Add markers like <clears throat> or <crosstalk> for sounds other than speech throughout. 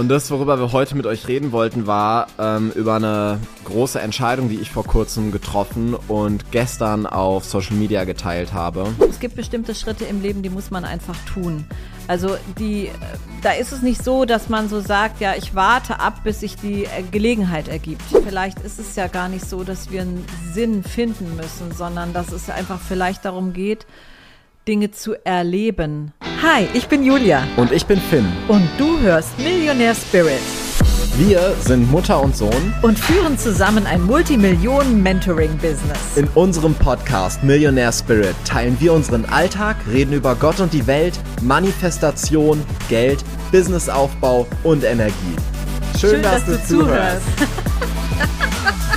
Und das, worüber wir heute mit euch reden wollten, war ähm, über eine große Entscheidung, die ich vor kurzem getroffen und gestern auf Social Media geteilt habe. Es gibt bestimmte Schritte im Leben, die muss man einfach tun. Also die, da ist es nicht so, dass man so sagt, ja, ich warte ab, bis sich die äh, Gelegenheit ergibt. Vielleicht ist es ja gar nicht so, dass wir einen Sinn finden müssen, sondern dass es einfach vielleicht darum geht, Dinge zu erleben. Hi, ich bin Julia. Und ich bin Finn. Und du hörst Millionaire Spirit. Wir sind Mutter und Sohn und führen zusammen ein Multimillionen-Mentoring-Business. In unserem Podcast Millionaire Spirit teilen wir unseren Alltag, reden über Gott und die Welt, Manifestation, Geld, Businessaufbau und Energie. Schön, Schön dass, dass, du, zuhörst. <laughs>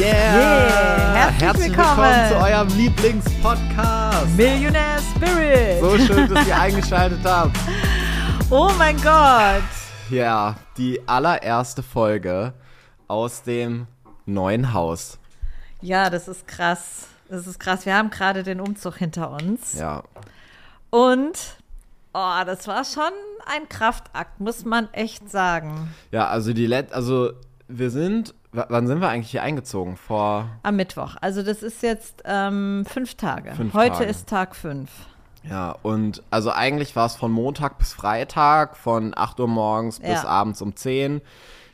Yeah! yeah. Herzlich, Herzlich willkommen. willkommen zu eurem Lieblingspodcast. Millionaire Spirit. So schön, dass ihr <laughs> eingeschaltet habt. Oh mein Gott. Ja, die allererste Folge aus dem neuen Haus. Ja, das ist krass. Das ist krass. Wir haben gerade den Umzug hinter uns. Ja. Und oh, das war schon ein Kraftakt, muss man echt sagen. Ja, also die Let also wir sind W wann sind wir eigentlich hier eingezogen? Vor. Am Mittwoch. Also, das ist jetzt ähm, fünf Tage. Fünf Heute Tage. ist Tag fünf. Ja, und also eigentlich war es von Montag bis Freitag, von 8 Uhr morgens ja. bis abends um 10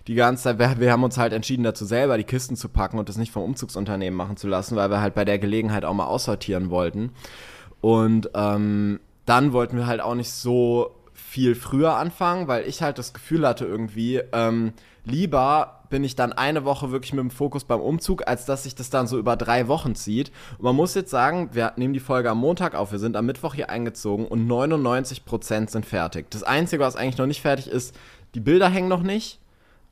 die ganze Zeit, wir, wir, haben uns halt entschieden, dazu selber die Kisten zu packen und das nicht vom Umzugsunternehmen machen zu lassen, weil wir halt bei der Gelegenheit auch mal aussortieren wollten. Und ähm, dann wollten wir halt auch nicht so viel früher anfangen, weil ich halt das Gefühl hatte irgendwie, ähm, lieber bin ich dann eine Woche wirklich mit dem Fokus beim Umzug, als dass sich das dann so über drei Wochen zieht. Und man muss jetzt sagen, wir nehmen die Folge am Montag auf, wir sind am Mittwoch hier eingezogen und 99% sind fertig. Das Einzige, was eigentlich noch nicht fertig ist, die Bilder hängen noch nicht,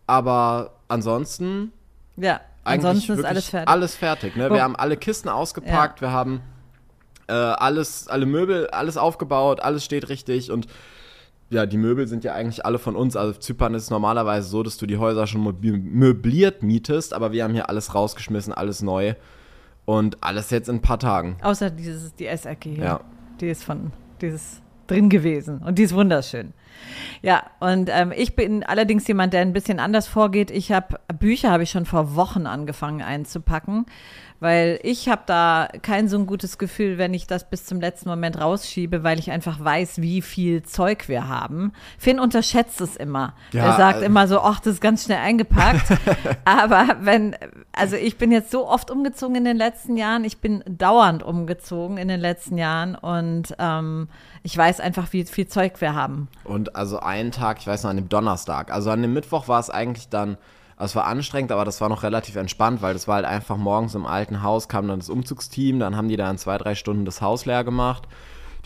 aber ansonsten. Ja, ansonsten ist alles fertig. Alles fertig, ne? Wir haben alle Kisten ausgepackt, ja. wir haben äh, alles, alle Möbel, alles aufgebaut, alles steht richtig und ja, die Möbel sind ja eigentlich alle von uns. Also Zypern ist es normalerweise so, dass du die Häuser schon möbliert mietest, aber wir haben hier alles rausgeschmissen, alles neu. Und alles jetzt in ein paar Tagen. Außer dieses, die Essecke hier. Ja. Die ist von, dieses drin gewesen. Und die ist wunderschön. Ja, und ähm, ich bin allerdings jemand, der ein bisschen anders vorgeht. Ich habe Bücher habe ich schon vor Wochen angefangen einzupacken weil ich habe da kein so ein gutes Gefühl, wenn ich das bis zum letzten Moment rausschiebe, weil ich einfach weiß, wie viel Zeug wir haben. Finn unterschätzt es immer. Ja, er sagt äh, immer so, ach, das ist ganz schnell eingepackt. <laughs> Aber wenn, also ich bin jetzt so oft umgezogen in den letzten Jahren, ich bin dauernd umgezogen in den letzten Jahren und ähm, ich weiß einfach, wie viel Zeug wir haben. Und also einen Tag, ich weiß noch, an dem Donnerstag, also an dem Mittwoch war es eigentlich dann also es war anstrengend, aber das war noch relativ entspannt, weil das war halt einfach morgens im alten Haus, kam dann das Umzugsteam, dann haben die da in zwei, drei Stunden das Haus leer gemacht.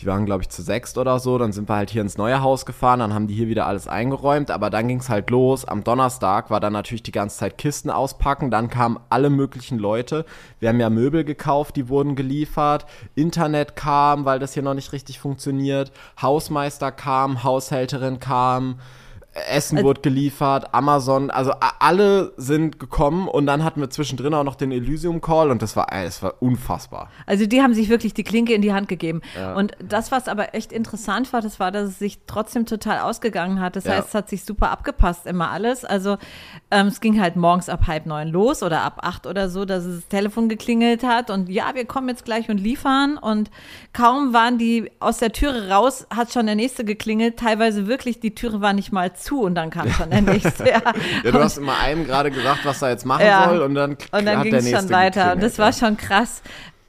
Die waren, glaube ich, zu sechst oder so. Dann sind wir halt hier ins neue Haus gefahren, dann haben die hier wieder alles eingeräumt. Aber dann ging es halt los. Am Donnerstag war dann natürlich die ganze Zeit Kisten auspacken. Dann kamen alle möglichen Leute. Wir haben ja Möbel gekauft, die wurden geliefert. Internet kam, weil das hier noch nicht richtig funktioniert. Hausmeister kam, Haushälterin kam. Essen also, wurde geliefert, Amazon, also alle sind gekommen und dann hatten wir zwischendrin auch noch den Elysium Call und das war, es war unfassbar. Also die haben sich wirklich die Klinke in die Hand gegeben. Ja. Und das, was aber echt interessant war, das war, dass es sich trotzdem total ausgegangen hat. Das ja. heißt, es hat sich super abgepasst, immer alles. Also ähm, es ging halt morgens ab halb neun los oder ab acht oder so, dass das Telefon geklingelt hat und ja, wir kommen jetzt gleich und liefern. Und kaum waren die aus der Türe raus, hat schon der nächste geklingelt. Teilweise wirklich, die Türe war nicht mal zu und dann kam schon der nächste. <laughs> Ja, ja du hast immer einem gerade gesagt, was er jetzt machen ja. soll und dann, und dann ging es schon weiter. Und das war schon krass.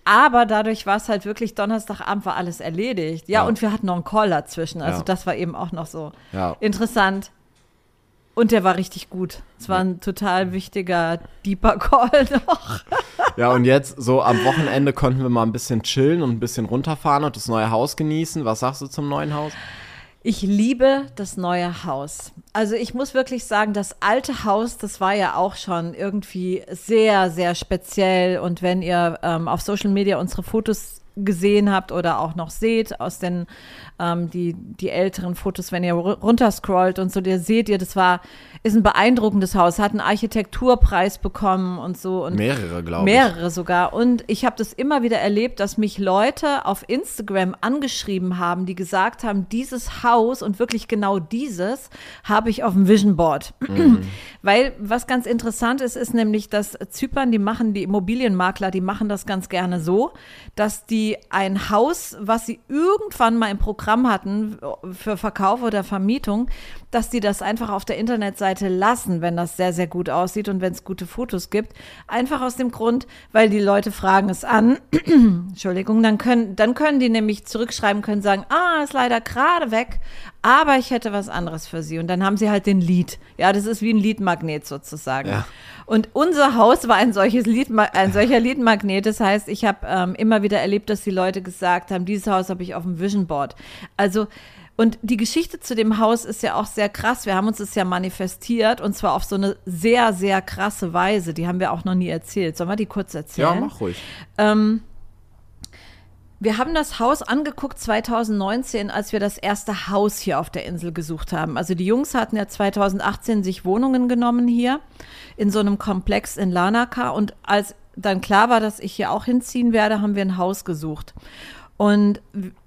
Aber dadurch war es halt wirklich, Donnerstagabend war alles erledigt. Ja, ja, und wir hatten noch einen Call dazwischen. Also das war eben auch noch so interessant. Und der war richtig gut. Es war ein total wichtiger, deeper Call <laughs> noch. Ja, und jetzt so am Wochenende konnten wir mal ein bisschen chillen und ein bisschen runterfahren und das neue Haus genießen. Was sagst du zum neuen Haus? Ich liebe das neue Haus. Also ich muss wirklich sagen, das alte Haus, das war ja auch schon irgendwie sehr, sehr speziell. Und wenn ihr ähm, auf Social Media unsere Fotos gesehen habt oder auch noch seht aus den ähm, die, die älteren Fotos, wenn ihr runterscrollt und so, der seht ihr, das war, ist ein beeindruckendes Haus, hat einen Architekturpreis bekommen und so. Und mehrere, glaube ich. Mehrere sogar. Und ich habe das immer wieder erlebt, dass mich Leute auf Instagram angeschrieben haben, die gesagt haben, dieses Haus und wirklich genau dieses habe ich auf dem Vision Board. Mhm. <clears throat> Weil was ganz interessant ist, ist nämlich, dass Zypern, die machen, die Immobilienmakler, die machen das ganz gerne so, dass die ein Haus, was sie irgendwann mal im Programm hatten für Verkauf oder Vermietung, dass die das einfach auf der Internetseite lassen, wenn das sehr, sehr gut aussieht und wenn es gute Fotos gibt. Einfach aus dem Grund, weil die Leute fragen es an. <clears throat> Entschuldigung, dann können, dann können die nämlich zurückschreiben, können sagen, ah, ist leider gerade weg, aber ich hätte was anderes für sie. Und dann haben sie halt den Lied. Ja, das ist wie ein Liedmagnet sozusagen. Ja. Und unser Haus war ein solches Lied, ein solcher Liedmagnet. Das heißt, ich habe ähm, immer wieder erlebt, dass die Leute gesagt haben, dieses Haus habe ich auf dem Vision Board. Also und die Geschichte zu dem Haus ist ja auch sehr krass. Wir haben uns das ja manifestiert und zwar auf so eine sehr, sehr krasse Weise. Die haben wir auch noch nie erzählt. Sollen wir die kurz erzählen? Ja, mach ruhig. Ähm, wir haben das Haus angeguckt 2019, als wir das erste Haus hier auf der Insel gesucht haben. Also die Jungs hatten ja 2018 sich Wohnungen genommen hier in so einem Komplex in Lanaka und als dann klar war, dass ich hier auch hinziehen werde, haben wir ein Haus gesucht. Und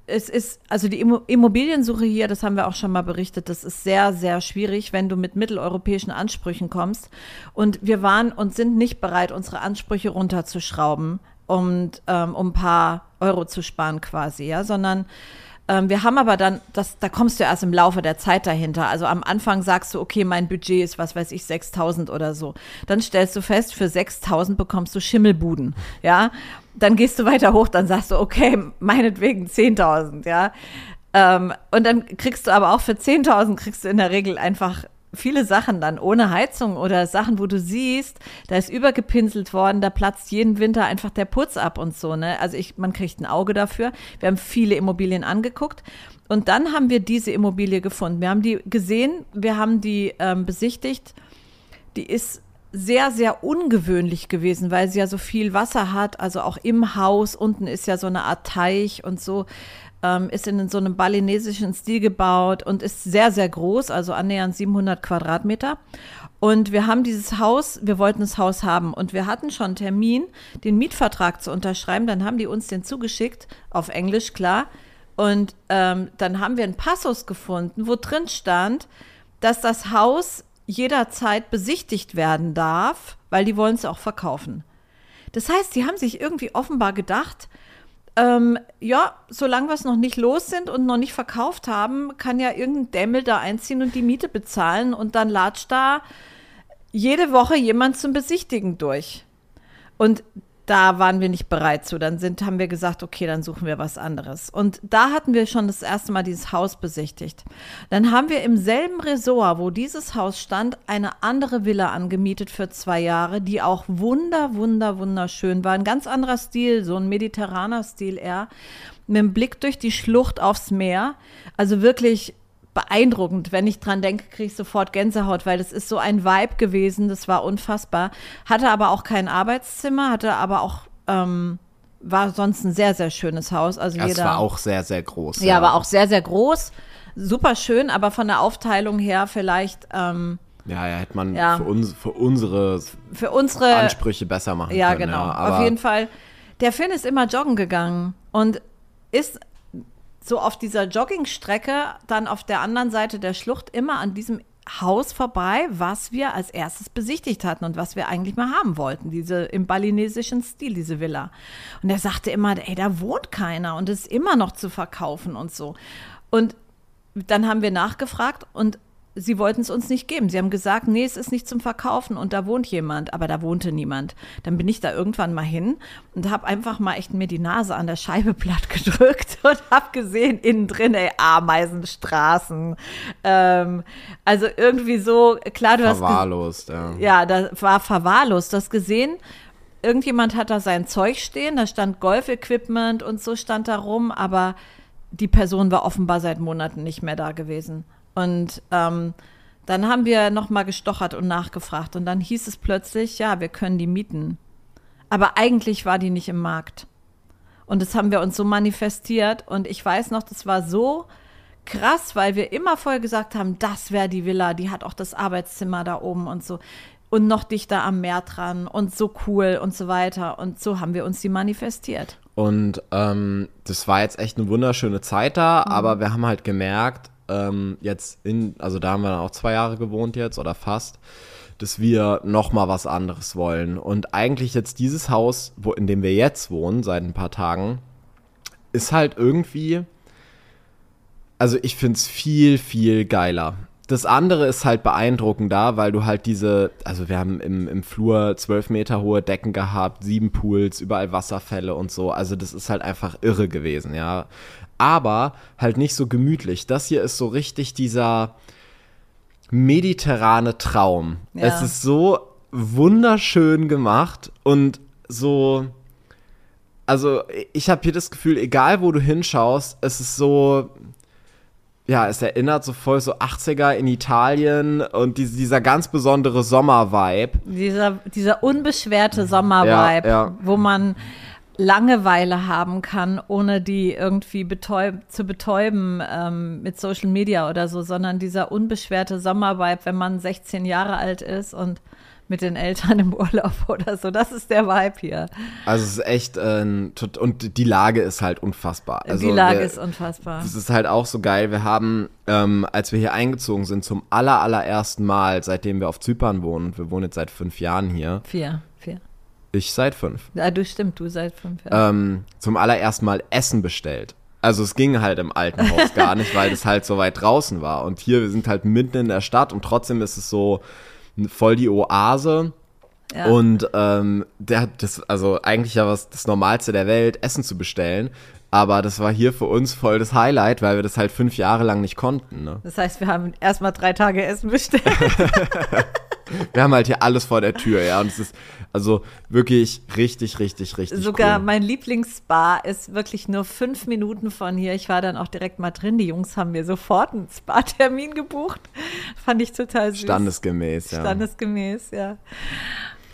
es ist, also die Immobiliensuche hier, das haben wir auch schon mal berichtet, das ist sehr, sehr schwierig, wenn du mit mitteleuropäischen Ansprüchen kommst. Und wir waren und sind nicht bereit, unsere Ansprüche runterzuschrauben und ähm, um ein paar Euro zu sparen quasi, ja, sondern ähm, wir haben aber dann, das, da kommst du erst im Laufe der Zeit dahinter. Also am Anfang sagst du, okay, mein Budget ist, was weiß ich, 6.000 oder so. Dann stellst du fest, für 6.000 bekommst du Schimmelbuden, ja. Dann gehst du weiter hoch, dann sagst du, okay, meinetwegen 10.000, ja. Ähm, und dann kriegst du aber auch für 10.000 kriegst du in der Regel einfach viele Sachen dann ohne Heizung oder Sachen, wo du siehst, da ist übergepinselt worden, da platzt jeden Winter einfach der Putz ab und so, ne? Also ich, man kriegt ein Auge dafür. Wir haben viele Immobilien angeguckt und dann haben wir diese Immobilie gefunden. Wir haben die gesehen, wir haben die ähm, besichtigt. Die ist sehr, sehr ungewöhnlich gewesen, weil sie ja so viel Wasser hat, also auch im Haus. Unten ist ja so eine Art Teich und so ähm, ist in so einem balinesischen Stil gebaut und ist sehr, sehr groß, also annähernd 700 Quadratmeter. Und wir haben dieses Haus, wir wollten das Haus haben und wir hatten schon einen Termin, den Mietvertrag zu unterschreiben. Dann haben die uns den zugeschickt, auf Englisch, klar. Und ähm, dann haben wir einen Passus gefunden, wo drin stand, dass das Haus jederzeit besichtigt werden darf, weil die wollen es auch verkaufen. Das heißt, die haben sich irgendwie offenbar gedacht, ähm, ja, solange wir es noch nicht los sind und noch nicht verkauft haben, kann ja irgendein Dämmel da einziehen und die Miete bezahlen und dann latscht da jede Woche jemand zum Besichtigen durch. Und da waren wir nicht bereit zu. Dann sind, haben wir gesagt, okay, dann suchen wir was anderes. Und da hatten wir schon das erste Mal dieses Haus besichtigt. Dann haben wir im selben Resort, wo dieses Haus stand, eine andere Villa angemietet für zwei Jahre, die auch wunder, wunder, wunderschön war. Ein ganz anderer Stil, so ein mediterraner Stil eher. Mit einem Blick durch die Schlucht aufs Meer. Also wirklich beeindruckend. Wenn ich dran denke, kriege ich sofort Gänsehaut, weil das ist so ein Vibe gewesen, das war unfassbar. Hatte aber auch kein Arbeitszimmer, hatte aber auch, ähm, war sonst ein sehr, sehr schönes Haus. Also ja, jeder, es war auch sehr, sehr groß. Ja, ja, war auch sehr, sehr groß. Super schön, aber von der Aufteilung her vielleicht. Ähm, ja, ja, hätte man ja. Für, uns, für, unsere für unsere Ansprüche besser machen ja, können. Genau. Ja, genau. Auf jeden Fall. Der Finn ist immer joggen gegangen und ist so auf dieser Joggingstrecke dann auf der anderen Seite der Schlucht immer an diesem Haus vorbei, was wir als erstes besichtigt hatten und was wir eigentlich mal haben wollten, diese im balinesischen Stil, diese Villa. Und er sagte immer, ey, da wohnt keiner und ist immer noch zu verkaufen und so. Und dann haben wir nachgefragt und sie wollten es uns nicht geben. Sie haben gesagt, nee, es ist nicht zum Verkaufen und da wohnt jemand, aber da wohnte niemand. Dann bin ich da irgendwann mal hin und habe einfach mal echt mir die Nase an der Scheibe <laughs> platt gedrückt und habe gesehen, innen drin, ey, Ameisenstraßen. Ähm, also irgendwie so, klar, du verwahrlost, hast. Verwahrlost, ja. Ja, das war verwahrlost. Du hast gesehen, irgendjemand hat da sein Zeug stehen, da stand Golf-Equipment und so stand da rum, aber die Person war offenbar seit Monaten nicht mehr da gewesen. Und ähm, dann haben wir nochmal gestochert und nachgefragt. Und dann hieß es plötzlich, ja, wir können die mieten. Aber eigentlich war die nicht im Markt. Und das haben wir uns so manifestiert. Und ich weiß noch, das war so krass, weil wir immer vorher gesagt haben, das wäre die Villa, die hat auch das Arbeitszimmer da oben und so. Und noch dichter am Meer dran und so cool und so weiter. Und so haben wir uns die manifestiert. Und ähm, das war jetzt echt eine wunderschöne Zeit da, mhm. aber wir haben halt gemerkt, ähm, jetzt in, also da haben wir dann auch zwei Jahre gewohnt jetzt oder fast, dass wir noch mal was anderes wollen. Und eigentlich jetzt dieses Haus, wo, in dem wir jetzt wohnen, seit ein paar Tagen, ist halt irgendwie also ich finde es viel, viel geiler. Das andere ist halt beeindruckender, weil du halt diese, also wir haben im, im Flur zwölf Meter hohe Decken gehabt, sieben Pools, überall Wasserfälle und so. Also das ist halt einfach irre gewesen, ja. Aber halt nicht so gemütlich. Das hier ist so richtig dieser mediterrane Traum. Ja. Es ist so wunderschön gemacht und so. Also ich habe hier das Gefühl, egal wo du hinschaust, es ist so ja, es erinnert so voll so 80er in Italien und die, dieser ganz besondere Sommer-Vibe. Dieser, dieser unbeschwerte Sommer-Vibe, ja, ja. wo man Langeweile haben kann, ohne die irgendwie betäub, zu betäuben ähm, mit Social Media oder so, sondern dieser unbeschwerte Sommer-Vibe, wenn man 16 Jahre alt ist und mit den Eltern im Urlaub <laughs> oder so. Das ist der Vibe hier. Also es ist echt, äh, und die Lage ist halt unfassbar. Also die Lage wir, ist unfassbar. Das ist halt auch so geil. Wir haben, ähm, als wir hier eingezogen sind, zum aller, allerersten Mal, seitdem wir auf Zypern wohnen, und wir wohnen jetzt seit fünf Jahren hier. Vier. Ich seit fünf. Ja, du stimmt, du seit fünf, ja. Ähm, zum allerersten Mal Essen bestellt. Also es ging halt im alten <laughs> Haus gar nicht, weil es halt so weit draußen war. Und hier, wir sind halt mitten in der Stadt und trotzdem ist es so, voll die Oase. Ja. Und ähm, der hat das, also eigentlich ja was das Normalste der Welt, Essen zu bestellen. Aber das war hier für uns voll das Highlight, weil wir das halt fünf Jahre lang nicht konnten. Ne? Das heißt, wir haben erstmal drei Tage Essen bestellt. <laughs> <laughs> wir haben halt hier alles vor der Tür, ja. Und es ist also wirklich richtig, richtig, richtig Sogar cool. mein Lieblingsspa ist wirklich nur fünf Minuten von hier. Ich war dann auch direkt mal drin. Die Jungs haben mir sofort einen Spa-Termin gebucht. Fand ich total süß. Standesgemäß, ja. Standesgemäß, ja.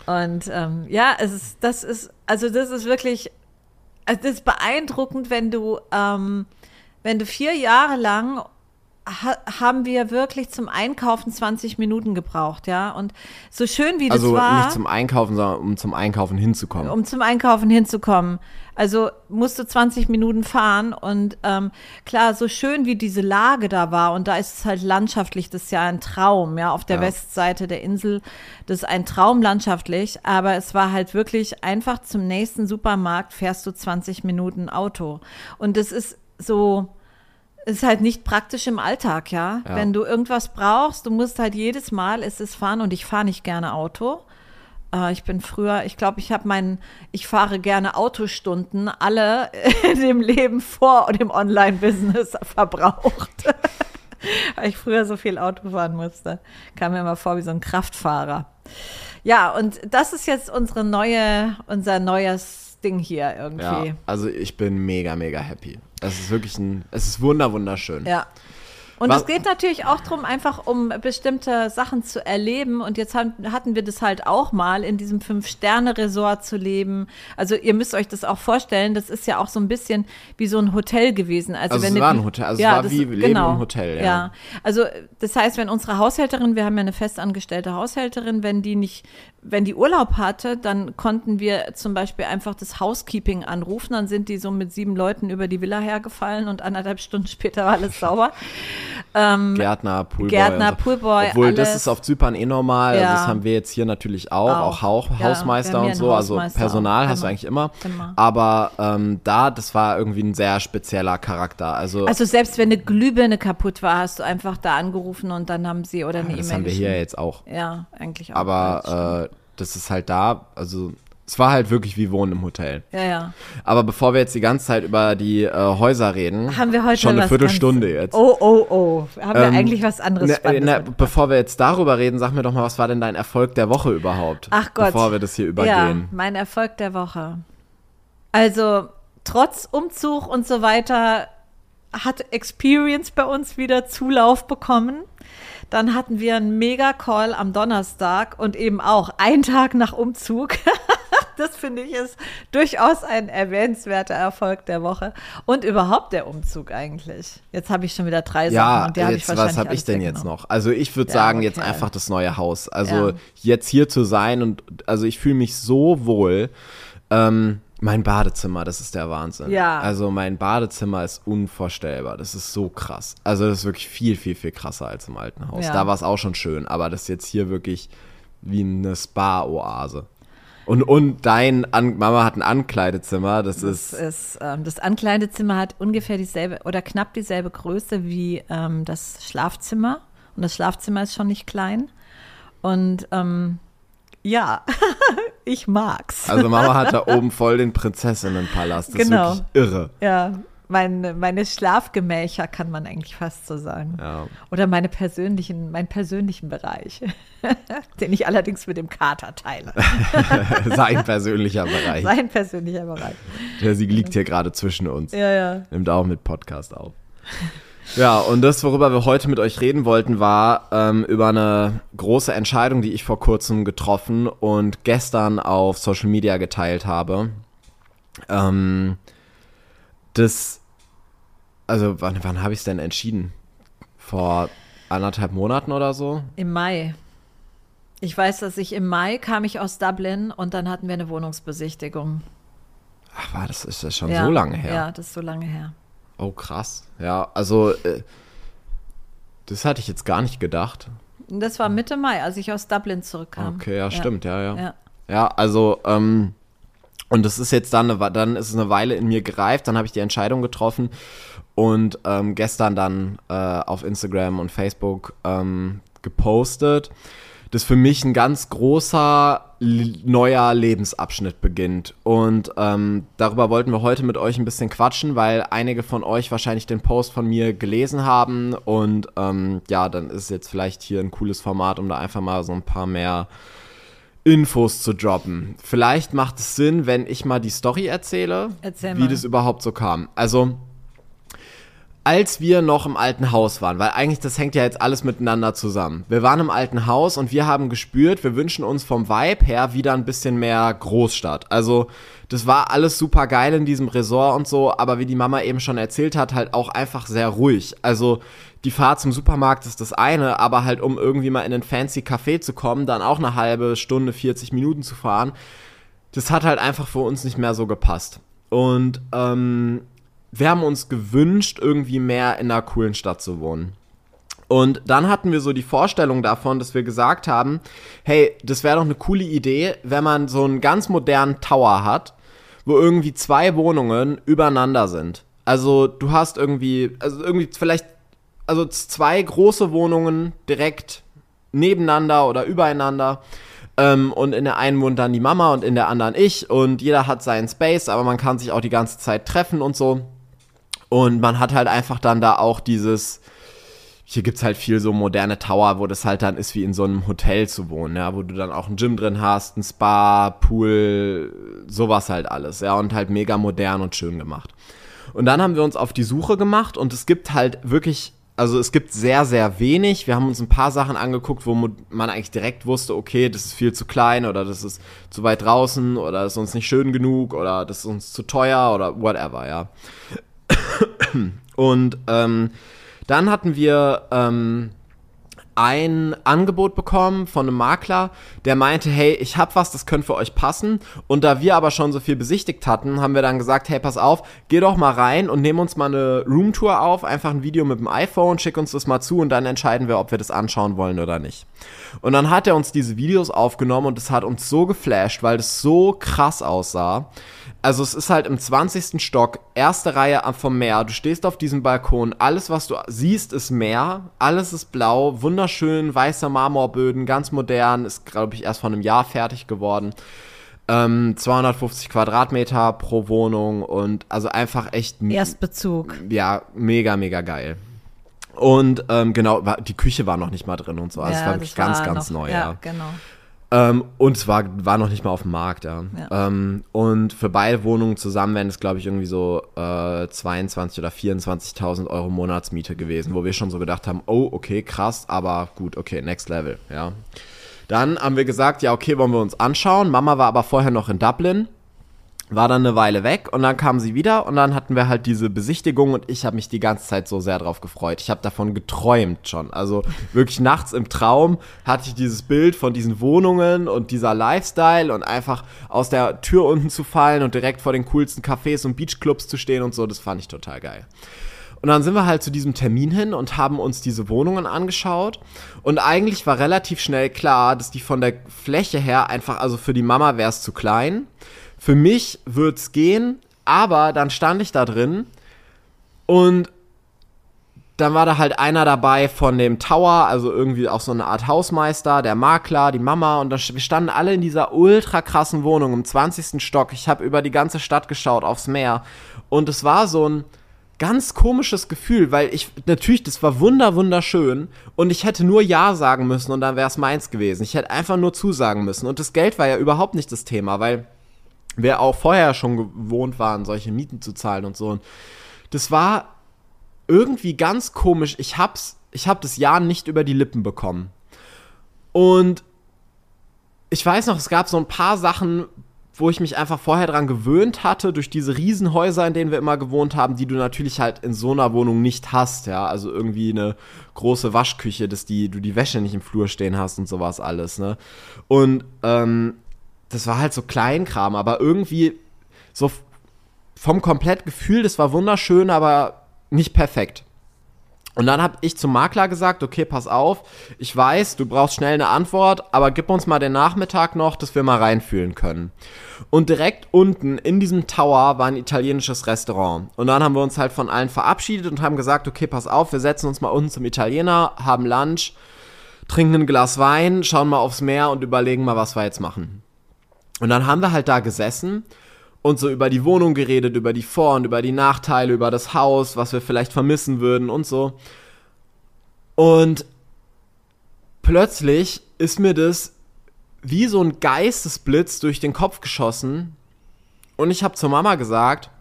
Und ähm, ja, es ist, das ist, also das ist wirklich, also das ist beeindruckend, wenn du, ähm, wenn du vier Jahre lang ha haben wir wirklich zum Einkaufen 20 Minuten gebraucht, ja. Und so schön wie also das war. Also nicht zum Einkaufen, sondern um zum Einkaufen hinzukommen. Um zum Einkaufen hinzukommen. Also musst du 20 Minuten fahren und ähm, klar, so schön wie diese Lage da war und da ist es halt landschaftlich, das ist ja ein Traum, ja, auf der ja. Westseite der Insel, das ist ein Traum landschaftlich, aber es war halt wirklich einfach zum nächsten Supermarkt fährst du 20 Minuten Auto und das ist so, ist halt nicht praktisch im Alltag, ja? ja? Wenn du irgendwas brauchst, du musst halt jedes Mal ist es fahren und ich fahre nicht gerne Auto. Äh, ich bin früher, ich glaube, ich habe meinen, ich fahre gerne Autostunden alle <laughs> in dem Leben vor dem Online-Business <laughs> verbraucht. <laughs> Weil ich früher so viel Auto fahren musste. Kam mir immer vor wie so ein Kraftfahrer. Ja, und das ist jetzt unsere neue, unser neues Ding hier irgendwie. Ja, also ich bin mega, mega happy. Es ist wirklich ein, es ist wunder, wunderschön. Ja. Und Was? es geht natürlich auch darum, einfach um bestimmte Sachen zu erleben. Und jetzt haben, hatten wir das halt auch mal, in diesem Fünf-Sterne-Resort zu leben. Also ihr müsst euch das auch vorstellen, das ist ja auch so ein bisschen wie so ein Hotel gewesen. Also, also wenn es war ein Hotel, also ja, es war das, wie Leben genau, im Hotel. Ja. ja, also das heißt, wenn unsere Haushälterin, wir haben ja eine festangestellte Haushälterin, wenn die nicht wenn die Urlaub hatte, dann konnten wir zum Beispiel einfach das Housekeeping anrufen. Dann sind die so mit sieben Leuten über die Villa hergefallen und anderthalb <laughs> Stunden später war alles sauber. Ähm, Gärtner, Poolboy. Gärtner. Poolboy. Obwohl, alles. das ist auf Zypern eh normal. Ja. Also das haben wir jetzt hier natürlich auch. Auch, auch ja, Hausmeister und so. Also Personal hast du eigentlich immer. immer. Aber ähm, da, das war irgendwie ein sehr spezieller Charakter. Also, also selbst wenn eine Glühbirne kaputt war, hast du einfach da angerufen und dann haben sie oder eine E-Mail Das haben wir hier jetzt auch. Ja, eigentlich auch. Aber das ist halt da, also es war halt wirklich wie Wohnen im Hotel. Ja, ja. Aber bevor wir jetzt die ganze Zeit über die äh, Häuser reden, haben wir heute schon eine Viertelstunde jetzt. Oh, oh, oh. Haben ähm, wir eigentlich was anderes ne, ne, Bevor wir jetzt darüber reden, sag mir doch mal, was war denn dein Erfolg der Woche überhaupt? Ach Gott. Bevor wir das hier übergehen. Ja, mein Erfolg der Woche. Also, trotz Umzug und so weiter hat Experience bei uns wieder Zulauf bekommen. Dann hatten wir einen Mega-Call am Donnerstag und eben auch einen Tag nach Umzug. <laughs> das finde ich ist durchaus ein erwähnenswerter Erfolg der Woche. Und überhaupt der Umzug eigentlich. Jetzt habe ich schon wieder drei Sachen ja, jetzt, ich wahrscheinlich was habe ich denn jetzt noch? Also ich würde Ja, sagen, jetzt okay. einfach das neue Haus. Also Ja. jetzt hier zu sein und also ich fühle mich so wohl. Ähm, mein Badezimmer, das ist der Wahnsinn. Ja. Also mein Badezimmer ist unvorstellbar. Das ist so krass. Also das ist wirklich viel, viel, viel krasser als im alten Haus. Ja. Da war es auch schon schön, aber das ist jetzt hier wirklich wie eine Spa-Oase. Und, und dein An Mama hat ein Ankleidezimmer, das, Das ist ist, ähm, das Ankleidezimmer hat ungefähr dieselbe oder knapp dieselbe Größe wie ähm, das Schlafzimmer. Und das Schlafzimmer ist schon nicht klein. Und ähm, ja, <laughs> ich mag's. Also Mama hat da <laughs> oben voll den Prinzessinnenpalast. Das Genau. ist wirklich irre. ja, mein, meine Schlafgemächer kann man eigentlich fast so sagen. Ja. Oder meine persönlichen, meinen persönlichen Bereich, <laughs> den ich allerdings mit dem Kater teile. Sein persönlicher Bereich. Sein persönlicher Bereich. Der sie liegt hier gerade zwischen uns. Ja, ja. Nimmt auch mit Podcast auf. Ja, und das, worüber wir heute mit euch reden wollten, war ähm, über eine große Entscheidung, die ich vor kurzem getroffen und gestern auf Social Media geteilt habe. Ähm, das, also wann, wann habe ich es denn entschieden? Vor anderthalb Monaten oder so? Im Mai. Ich weiß, dass ich im Mai kam ich aus Dublin und dann hatten wir eine Wohnungsbesichtigung. Ach, war das ist das schon ja, so lange her? Ja, das ist so lange her. Oh, krass. Ja, also, äh, das hatte ich jetzt gar nicht gedacht. Das war Mitte Mai, als ich aus Dublin zurückkam. Okay, ja, stimmt, ja, ja. Ja. Ja, also, ähm, und das ist jetzt dann, eine, dann ist es eine Weile in mir gereift, dann habe ich die Entscheidung getroffen und ähm, gestern dann äh, auf Instagram und Facebook ähm, gepostet, dass für mich ein ganz großer neuer Lebensabschnitt beginnt. Und ähm, darüber wollten wir heute mit euch ein bisschen quatschen, weil einige von euch wahrscheinlich den Post von mir gelesen haben. Und ähm, ja, dann ist jetzt vielleicht hier ein cooles Format, um da einfach mal so ein paar mehr Infos zu droppen. Vielleicht macht es Sinn, wenn ich mal die Story erzähle, Erzähl wie das überhaupt so kam. Also, als wir noch im alten Haus waren, weil eigentlich das hängt ja jetzt alles miteinander zusammen. Wir waren im alten Haus und wir haben gespürt, wir wünschen uns vom Vibe her wieder ein bisschen mehr Großstadt. Also, das war alles super geil in diesem Resort und so, aber wie die Mama eben schon erzählt hat, halt auch einfach sehr ruhig. Also, die Fahrt zum Supermarkt ist das eine, aber halt um irgendwie mal in einen fancy Café zu kommen, dann auch eine halbe Stunde, 40 Minuten zu fahren, das hat halt einfach für uns nicht mehr so gepasst. Und ähm, wir haben uns gewünscht, irgendwie mehr in einer coolen Stadt zu wohnen. Und dann hatten wir so die Vorstellung davon, dass wir gesagt haben, hey, das wäre doch eine coole Idee, wenn man so einen ganz modernen Tower hat, wo irgendwie zwei Wohnungen übereinander sind. Also du hast irgendwie, also irgendwie vielleicht, also zwei große Wohnungen direkt nebeneinander oder übereinander. Ähm, und in der einen wohnt dann die Mama und in der anderen ich. Und jeder hat seinen Space, aber man kann sich auch die ganze Zeit treffen und so. Und man hat halt einfach dann da auch dieses, hier gibt's halt viel so moderne Tower, wo das halt dann ist wie in so einem Hotel zu wohnen, ja, wo du dann auch ein Gym drin hast, ein Spa, Pool, sowas halt alles, ja, und halt mega modern und schön gemacht. Und dann haben wir uns auf die Suche gemacht und es gibt halt wirklich, also es gibt sehr, sehr wenig. Wir haben uns ein paar Sachen angeguckt, wo man eigentlich direkt wusste, okay, das ist viel zu klein oder das ist zu weit draußen oder das ist uns nicht schön genug oder das ist uns zu teuer oder whatever, ja. Und ähm, dann hatten wir ähm, ein Angebot bekommen von einem Makler, der meinte, hey, ich hab was, das könnte für euch passen. Und da wir aber schon so viel besichtigt hatten, haben wir dann gesagt, hey, pass auf, geh doch mal rein und nehmen uns mal eine Roomtour auf, einfach ein Video mit dem iPhone, schick uns das mal zu und dann entscheiden wir, ob wir das anschauen wollen oder nicht. Und dann hat er uns diese Videos aufgenommen und es hat uns so geflasht, weil das so krass aussah. Also es ist halt im 20. Stock, erste Reihe vom Meer. Du stehst auf diesem Balkon, alles was du siehst ist Meer, alles ist blau, wunderschön, weiße Marmorböden, ganz modern, ist glaube ich erst vor einem Jahr fertig geworden. Ähm, 250 Quadratmeter pro Wohnung und also einfach echt Erstbezug. ja, mega, mega geil. Und ähm, genau, war, die Küche war noch nicht mal drin und so. Also es war wirklich ganz, ganz noch- neu, ja. ja. genau. Ähm, und es war, war noch nicht mal auf dem Markt, ja. Ja. Ähm, und für beide Wohnungen zusammen wären es, glaube ich, irgendwie so äh, 22 oder 24.000 Euro Monatsmiete gewesen, wo wir schon so gedacht haben, oh, okay, krass, aber gut, okay, next level, ja. Dann haben wir gesagt, ja, okay, wollen wir uns anschauen. Mama war aber vorher noch in Dublin war dann eine Weile weg und dann kam sie wieder und dann hatten wir halt diese Besichtigung und ich habe mich die ganze Zeit so sehr drauf gefreut. Ich habe davon geträumt schon. Also <laughs> wirklich nachts im Traum hatte ich dieses Bild von diesen Wohnungen und dieser Lifestyle und einfach aus der Tür unten zu fallen und direkt vor den coolsten Cafés und Beachclubs zu stehen und so, das fand ich total geil. Und dann sind wir halt zu diesem Termin hin und haben uns diese Wohnungen angeschaut. Und eigentlich war relativ schnell klar, dass die von der Fläche her einfach, also für die Mama wäre es zu klein. Für mich wird's gehen, aber dann stand ich da drin und dann war da halt einer dabei von dem Tower, also irgendwie auch so eine Art Hausmeister, der Makler, die Mama und dann, wir standen alle in dieser ultra krassen Wohnung im 20. Stock. Ich habe über die ganze Stadt geschaut, aufs Meer und es war so ein ganz komisches Gefühl, weil ich natürlich, das war wunder wunderschön und ich hätte nur ja sagen müssen und dann wäre es meins gewesen. Ich hätte einfach nur zusagen müssen und das Geld war ja überhaupt nicht das Thema, weil wir auch vorher schon gewohnt waren, solche Mieten zu zahlen und so. Und das war irgendwie ganz komisch. Ich hab's, ich hab das Jahr nicht über die Lippen bekommen. Und ich weiß noch, es gab so ein paar Sachen, wo ich mich einfach vorher dran gewöhnt hatte, durch diese Riesenhäuser, in denen wir immer gewohnt haben, die du natürlich halt in so einer Wohnung nicht hast, ja. Also irgendwie eine große Waschküche, dass die, du die Wäsche nicht im Flur stehen hast und sowas alles, ne? Und ähm, das war halt so Kleinkram, aber irgendwie so vom Komplettgefühl, das war wunderschön, aber nicht perfekt. Und dann habe ich zum Makler gesagt, okay, pass auf, ich weiß, du brauchst schnell eine Antwort, aber gib uns mal den Nachmittag noch, dass wir mal reinfühlen können. Und direkt unten in diesem Tower war ein italienisches Restaurant. Und dann haben wir uns halt von allen verabschiedet und haben gesagt, okay, pass auf, wir setzen uns mal unten zum Italiener, haben Lunch, trinken ein Glas Wein, schauen mal aufs Meer und überlegen mal, was wir jetzt machen. Und dann haben wir halt da gesessen und so über die Wohnung geredet, über die Vor- und über die Nachteile, über das Haus, was wir vielleicht vermissen würden und so. Und plötzlich ist mir das wie so ein Geistesblitz durch den Kopf geschossen. Und ich habe zur Mama gesagt,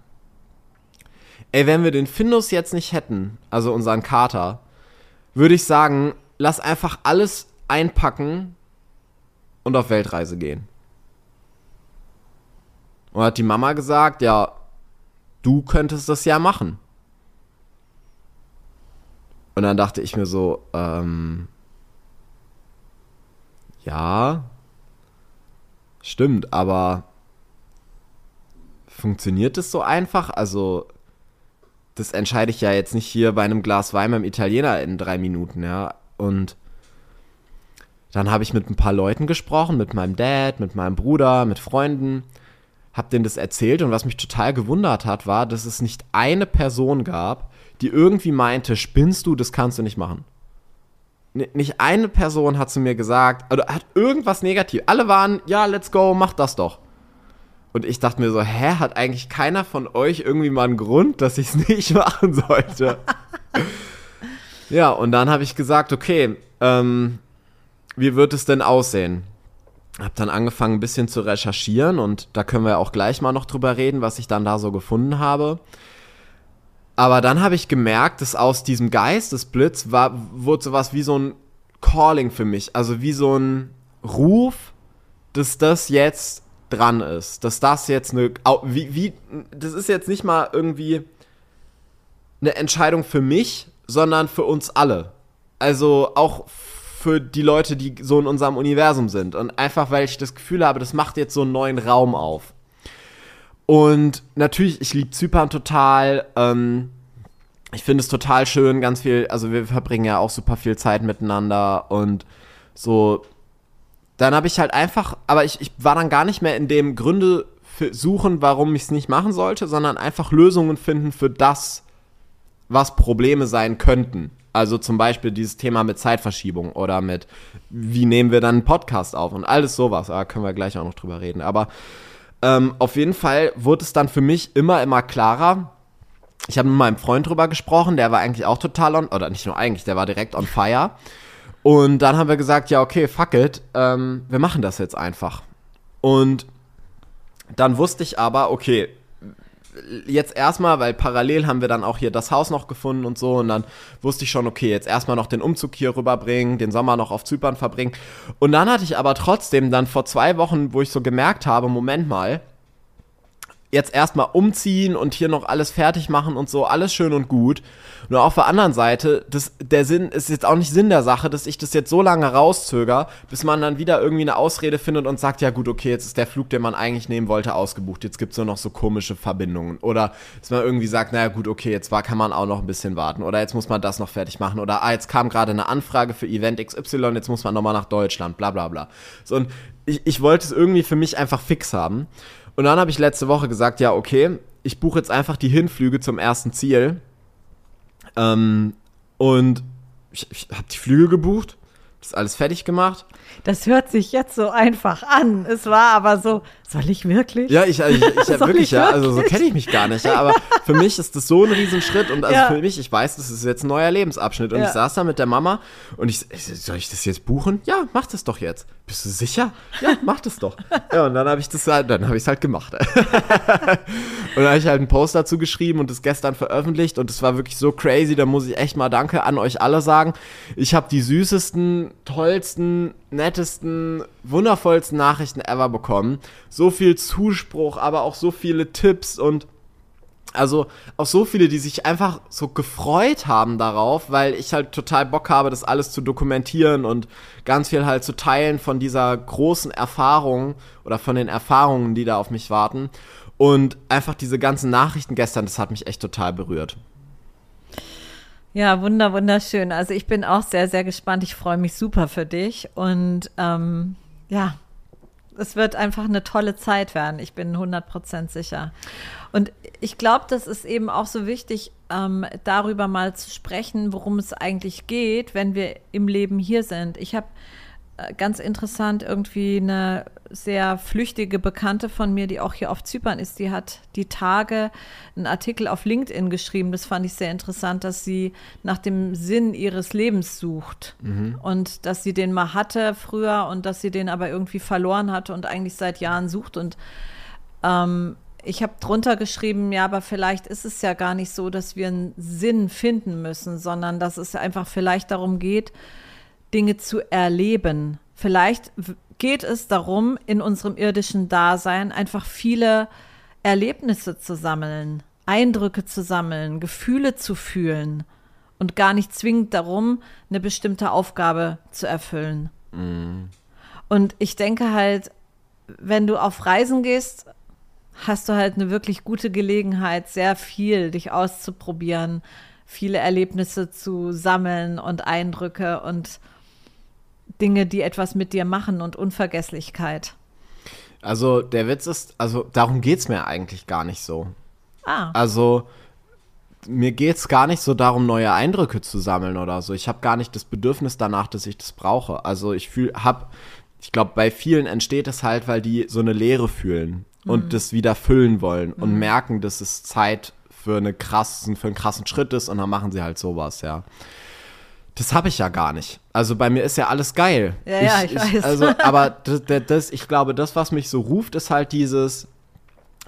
ey, wenn wir den Findus jetzt nicht hätten, also unseren Kater, würde ich sagen, lass einfach alles einpacken und auf Weltreise gehen. Und hat die Mama gesagt, ja, du könntest das ja machen. Und dann dachte ich mir so, ähm, ja, stimmt, aber funktioniert es so einfach? Also, das entscheide ich ja jetzt nicht hier bei einem Glas Wein beim Italiener in drei Minuten, ja. Und dann habe ich mit ein paar Leuten gesprochen, mit meinem Dad, mit meinem Bruder, mit Freunden hab denen das erzählt und was mich total gewundert hat, war, dass es nicht eine Person gab, die irgendwie meinte, spinnst du, das kannst du nicht machen. N nicht eine Person hat zu mir gesagt, oder hat irgendwas negativ. Alle waren, ja, let's go, mach das doch. Und ich dachte mir so, hä, hat eigentlich keiner von euch irgendwie mal einen Grund, dass ich es <laughs> nicht machen sollte? <laughs> ja, und dann habe ich gesagt, okay, ähm, wie wird es denn aussehen? Habe dann angefangen, ein bisschen zu recherchieren und da können wir auch gleich mal noch drüber reden, was ich dann da so gefunden habe. Aber dann habe ich gemerkt, dass aus diesem Geistesblitz war, wurde sowas wie so ein Calling für mich, also wie so ein Ruf, dass das jetzt dran ist, dass das jetzt eine, wie, wie, das ist jetzt nicht mal irgendwie eine Entscheidung für mich, sondern für uns alle. Also auch für die Leute, die so in unserem Universum sind. Und einfach, weil ich das Gefühl habe, das macht jetzt so einen neuen Raum auf. Und natürlich, ich liebe Zypern total. Ähm, ich finde es total schön, ganz viel, also wir verbringen ja auch super viel Zeit miteinander und so. Dann habe ich halt einfach, aber ich, ich war dann gar nicht mehr in dem Gründe suchen, warum ich es nicht machen sollte, sondern einfach Lösungen finden für das, was Probleme sein könnten. Also zum Beispiel dieses Thema mit Zeitverschiebung oder mit, wie nehmen wir dann einen Podcast auf und alles sowas. Da können wir gleich auch noch drüber reden. Aber ähm, auf jeden Fall wurde es dann für mich immer, immer klarer. Ich habe mit meinem Freund drüber gesprochen, der war eigentlich auch total on, oder nicht nur eigentlich, der war direkt on fire. Und dann haben wir gesagt, ja, okay, fuck it, ähm, wir machen das jetzt einfach. Und dann wusste ich aber, okay, jetzt erstmal, weil parallel haben wir dann auch hier das Haus noch gefunden und so und dann wusste ich schon, okay, jetzt erstmal noch den Umzug hier rüberbringen, den Sommer noch auf Zypern verbringen. Und dann hatte ich aber trotzdem dann vor zwei Wochen, wo ich so gemerkt habe, Moment mal, jetzt erstmal umziehen und hier noch alles fertig machen und so, alles schön und gut. Nur auf der anderen Seite, das, der Sinn ist jetzt auch nicht Sinn der Sache, dass ich das jetzt so lange rauszöger, bis man dann wieder irgendwie eine Ausrede findet und sagt, ja gut, okay, jetzt ist der Flug, den man eigentlich nehmen wollte, ausgebucht. Jetzt gibt es nur noch so komische Verbindungen. Oder dass man irgendwie sagt, naja gut, okay, jetzt war, kann man auch noch ein bisschen warten. Oder jetzt muss man das noch fertig machen. Oder ah, jetzt kam gerade eine Anfrage für Event XY, jetzt muss man nochmal nach Deutschland, bla bla bla. So, und ich, ich wollte es irgendwie für mich einfach fix haben. Und dann habe ich letzte Woche gesagt, ja, okay, ich buche jetzt einfach die Hinflüge zum ersten Ziel. Ähm, und ich, ich habe die Flüge gebucht, das alles fertig gemacht. Das hört sich jetzt so einfach an. Es war aber so, soll ich wirklich? Ja, ich, ich, ich, <laughs> ich wirklich, ich ja, also so kenne ich mich gar nicht, ja, <laughs> aber für mich ist das so ein Riesenschritt und also ja. für mich, ich weiß, das ist jetzt ein neuer Lebensabschnitt und ja. ich saß da mit der Mama und ich, soll ich das jetzt buchen? Ja, mach das doch jetzt. Bist du sicher? Ja, mach das doch. <laughs> Ja, und dann habe ich das halt, dann habe ich es halt gemacht. und dann habe ich halt einen Post dazu geschrieben und das gestern veröffentlicht und es war wirklich so crazy, da muss ich echt mal Danke an euch alle sagen. Ich habe die süßesten, tollsten, nettesten, wundervollsten Nachrichten ever bekommen. So viel Zuspruch, aber auch so viele Tipps und also auch so viele, die sich einfach so gefreut haben darauf, weil ich halt total Bock habe, das alles zu dokumentieren und ganz viel halt zu teilen von dieser großen Erfahrung oder von den Erfahrungen, die da auf mich warten. Und einfach diese ganzen Nachrichten gestern, das hat mich echt total berührt. Ja, wunder, wunderschön. Also ich bin auch sehr, sehr gespannt. Ich freue mich super für dich. Und ähm, ja, es wird einfach eine tolle Zeit werden. Ich bin 100% sicher. Und ich glaube, das ist eben auch so wichtig, ähm, darüber mal zu sprechen, worum es eigentlich geht, wenn wir im Leben hier sind. Ich habe ganz interessant irgendwie eine sehr flüchtige Bekannte von mir, die auch hier auf Zypern ist, die hat die Tage einen Artikel auf LinkedIn geschrieben. Das fand ich sehr interessant, dass sie nach dem Sinn ihres Lebens sucht mhm. und dass sie den mal hatte früher und dass sie den aber irgendwie verloren hatte und eigentlich seit Jahren sucht. Und ähm, ich habe drunter geschrieben, ja, aber vielleicht ist es ja gar nicht so, dass wir einen Sinn finden müssen, sondern dass es einfach vielleicht darum geht, Dinge zu erleben. Vielleicht geht es darum, in unserem irdischen Dasein einfach viele Erlebnisse zu sammeln, Eindrücke zu sammeln, Gefühle zu fühlen und gar nicht zwingend darum, eine bestimmte Aufgabe zu erfüllen. Mm. Und ich denke halt, wenn du auf Reisen gehst, hast du halt eine wirklich gute Gelegenheit, sehr viel dich auszuprobieren, viele Erlebnisse zu sammeln und Eindrücke und Dinge, die etwas mit dir machen und Unvergesslichkeit. Also der Witz ist, also darum geht es mir eigentlich gar nicht so. Ah. Also mir geht es gar nicht so darum, neue Eindrücke zu sammeln oder so. Ich habe gar nicht das Bedürfnis danach, dass ich das brauche. Also ich fühle, hab, ich glaube, bei vielen entsteht es halt, weil die so eine Leere fühlen mhm. und das wieder füllen wollen mhm. und merken, dass es Zeit für, eine krassen, für einen krassen Schritt ist und dann machen sie halt sowas, ja. Das habe ich ja gar nicht. Also bei mir ist ja alles geil. Ja, ich, ja, ich, ich weiß. Also, <laughs> aber das, das, ich glaube, das, was mich so ruft, ist halt dieses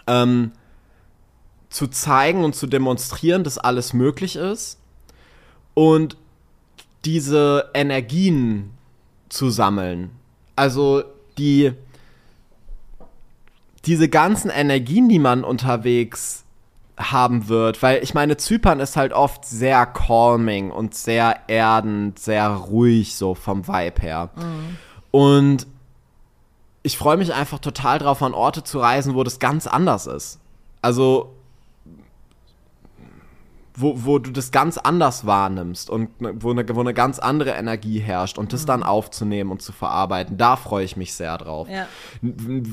ähm, zu zeigen und zu demonstrieren, dass alles möglich ist und diese Energien zu sammeln. Also die diese ganzen Energien, die man unterwegs haben wird, weil ich meine, Zypern ist halt oft sehr calming und sehr erdend, sehr ruhig so vom Vibe her. Mhm. Und ich freue mich einfach total drauf, an Orte zu reisen, wo das ganz anders ist. Also wo, wo du das ganz anders wahrnimmst und ne, wo eine, wo eine ganz andere Energie herrscht und das mhm. dann aufzunehmen und zu verarbeiten, da freue ich mich sehr drauf. Ja.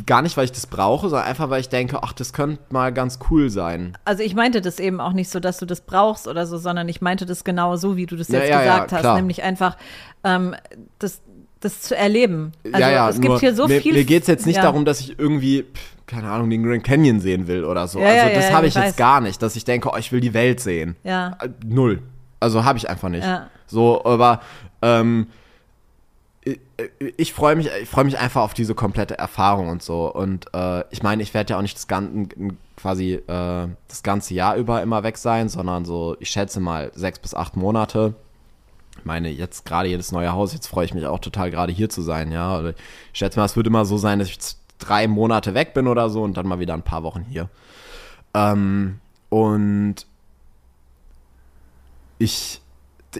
Gar nicht, weil ich das brauche, sondern einfach, weil ich denke, ach, das könnte mal ganz cool sein. Also ich meinte das eben auch nicht so, dass du das brauchst oder so, sondern ich meinte das genau so, wie du das jetzt ja, ja, gesagt hast, nämlich einfach ähm, das, das zu erleben. Also ja, ja, es gibt hier so mir, viel. Mir geht es jetzt nicht darum, dass ich irgendwie keine Ahnung, den Grand Canyon sehen will oder so. Ja, also das ja, habe ich jetzt gar nicht, dass ich denke, oh, ich will die Welt sehen. Ja. Äh, null. Also habe ich einfach nicht. So, aber ähm, ich, ich freue mich, ich freue mich einfach auf diese komplette Erfahrung und so. Und äh, ich meine, ich werde ja auch nicht das ganze, quasi äh, das ganze Jahr über immer weg sein, sondern so, ich schätze mal sechs bis acht Monate. Ich meine, jetzt gerade jedes neue Haus, jetzt freue ich mich auch total gerade hier zu sein, ja. Ich schätze mal, es wird immer so sein, dass ich drei Monate weg bin oder so und dann mal wieder ein paar Wochen hier. Ähm, und ich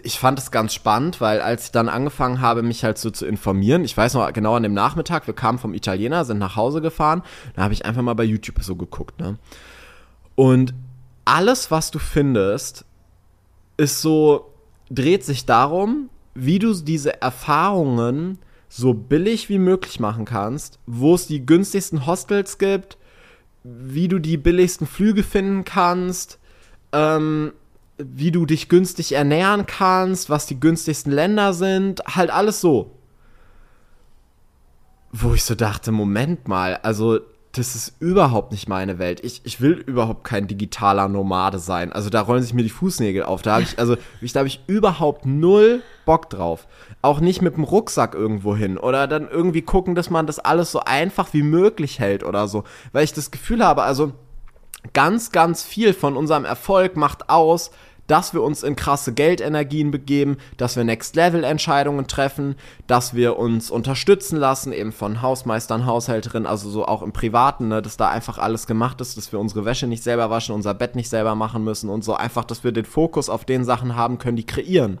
ich fand es ganz spannend, weil als ich dann angefangen habe, mich halt so zu informieren, ich weiß noch genau an dem Nachmittag, wir kamen vom Italiener, sind nach Hause gefahren, da habe ich einfach mal bei YouTube so geguckt, ne? Und alles, was du findest, ist so, dreht sich darum, wie du diese Erfahrungen so billig wie möglich machen kannst, wo es die günstigsten Hostels gibt, wie du die billigsten Flüge finden kannst, ähm, wie du dich günstig ernähren kannst, was die günstigsten Länder sind, halt alles so. Wo ich so dachte, Moment mal, also das ist überhaupt nicht meine Welt. Ich, ich will überhaupt kein digitaler Nomade sein. Also da rollen sich mir die Fußnägel auf. Da habe ich, also <laughs> ich, da habe ich überhaupt null Bock drauf. Auch nicht mit dem Rucksack irgendwo hin. Oder dann irgendwie gucken, dass man das alles so einfach wie möglich hält oder so. Weil ich das Gefühl habe, also ganz, ganz viel von unserem Erfolg macht aus, dass wir uns in krasse Geldenergien begeben, dass wir Next-Level-Entscheidungen treffen, dass wir uns unterstützen lassen, eben von Hausmeistern, Haushälterinnen, also so auch im Privaten, ne, dass da einfach alles gemacht ist, dass wir unsere Wäsche nicht selber waschen, unser Bett nicht selber machen müssen und so einfach, dass wir den Fokus auf den Sachen haben können, die kreieren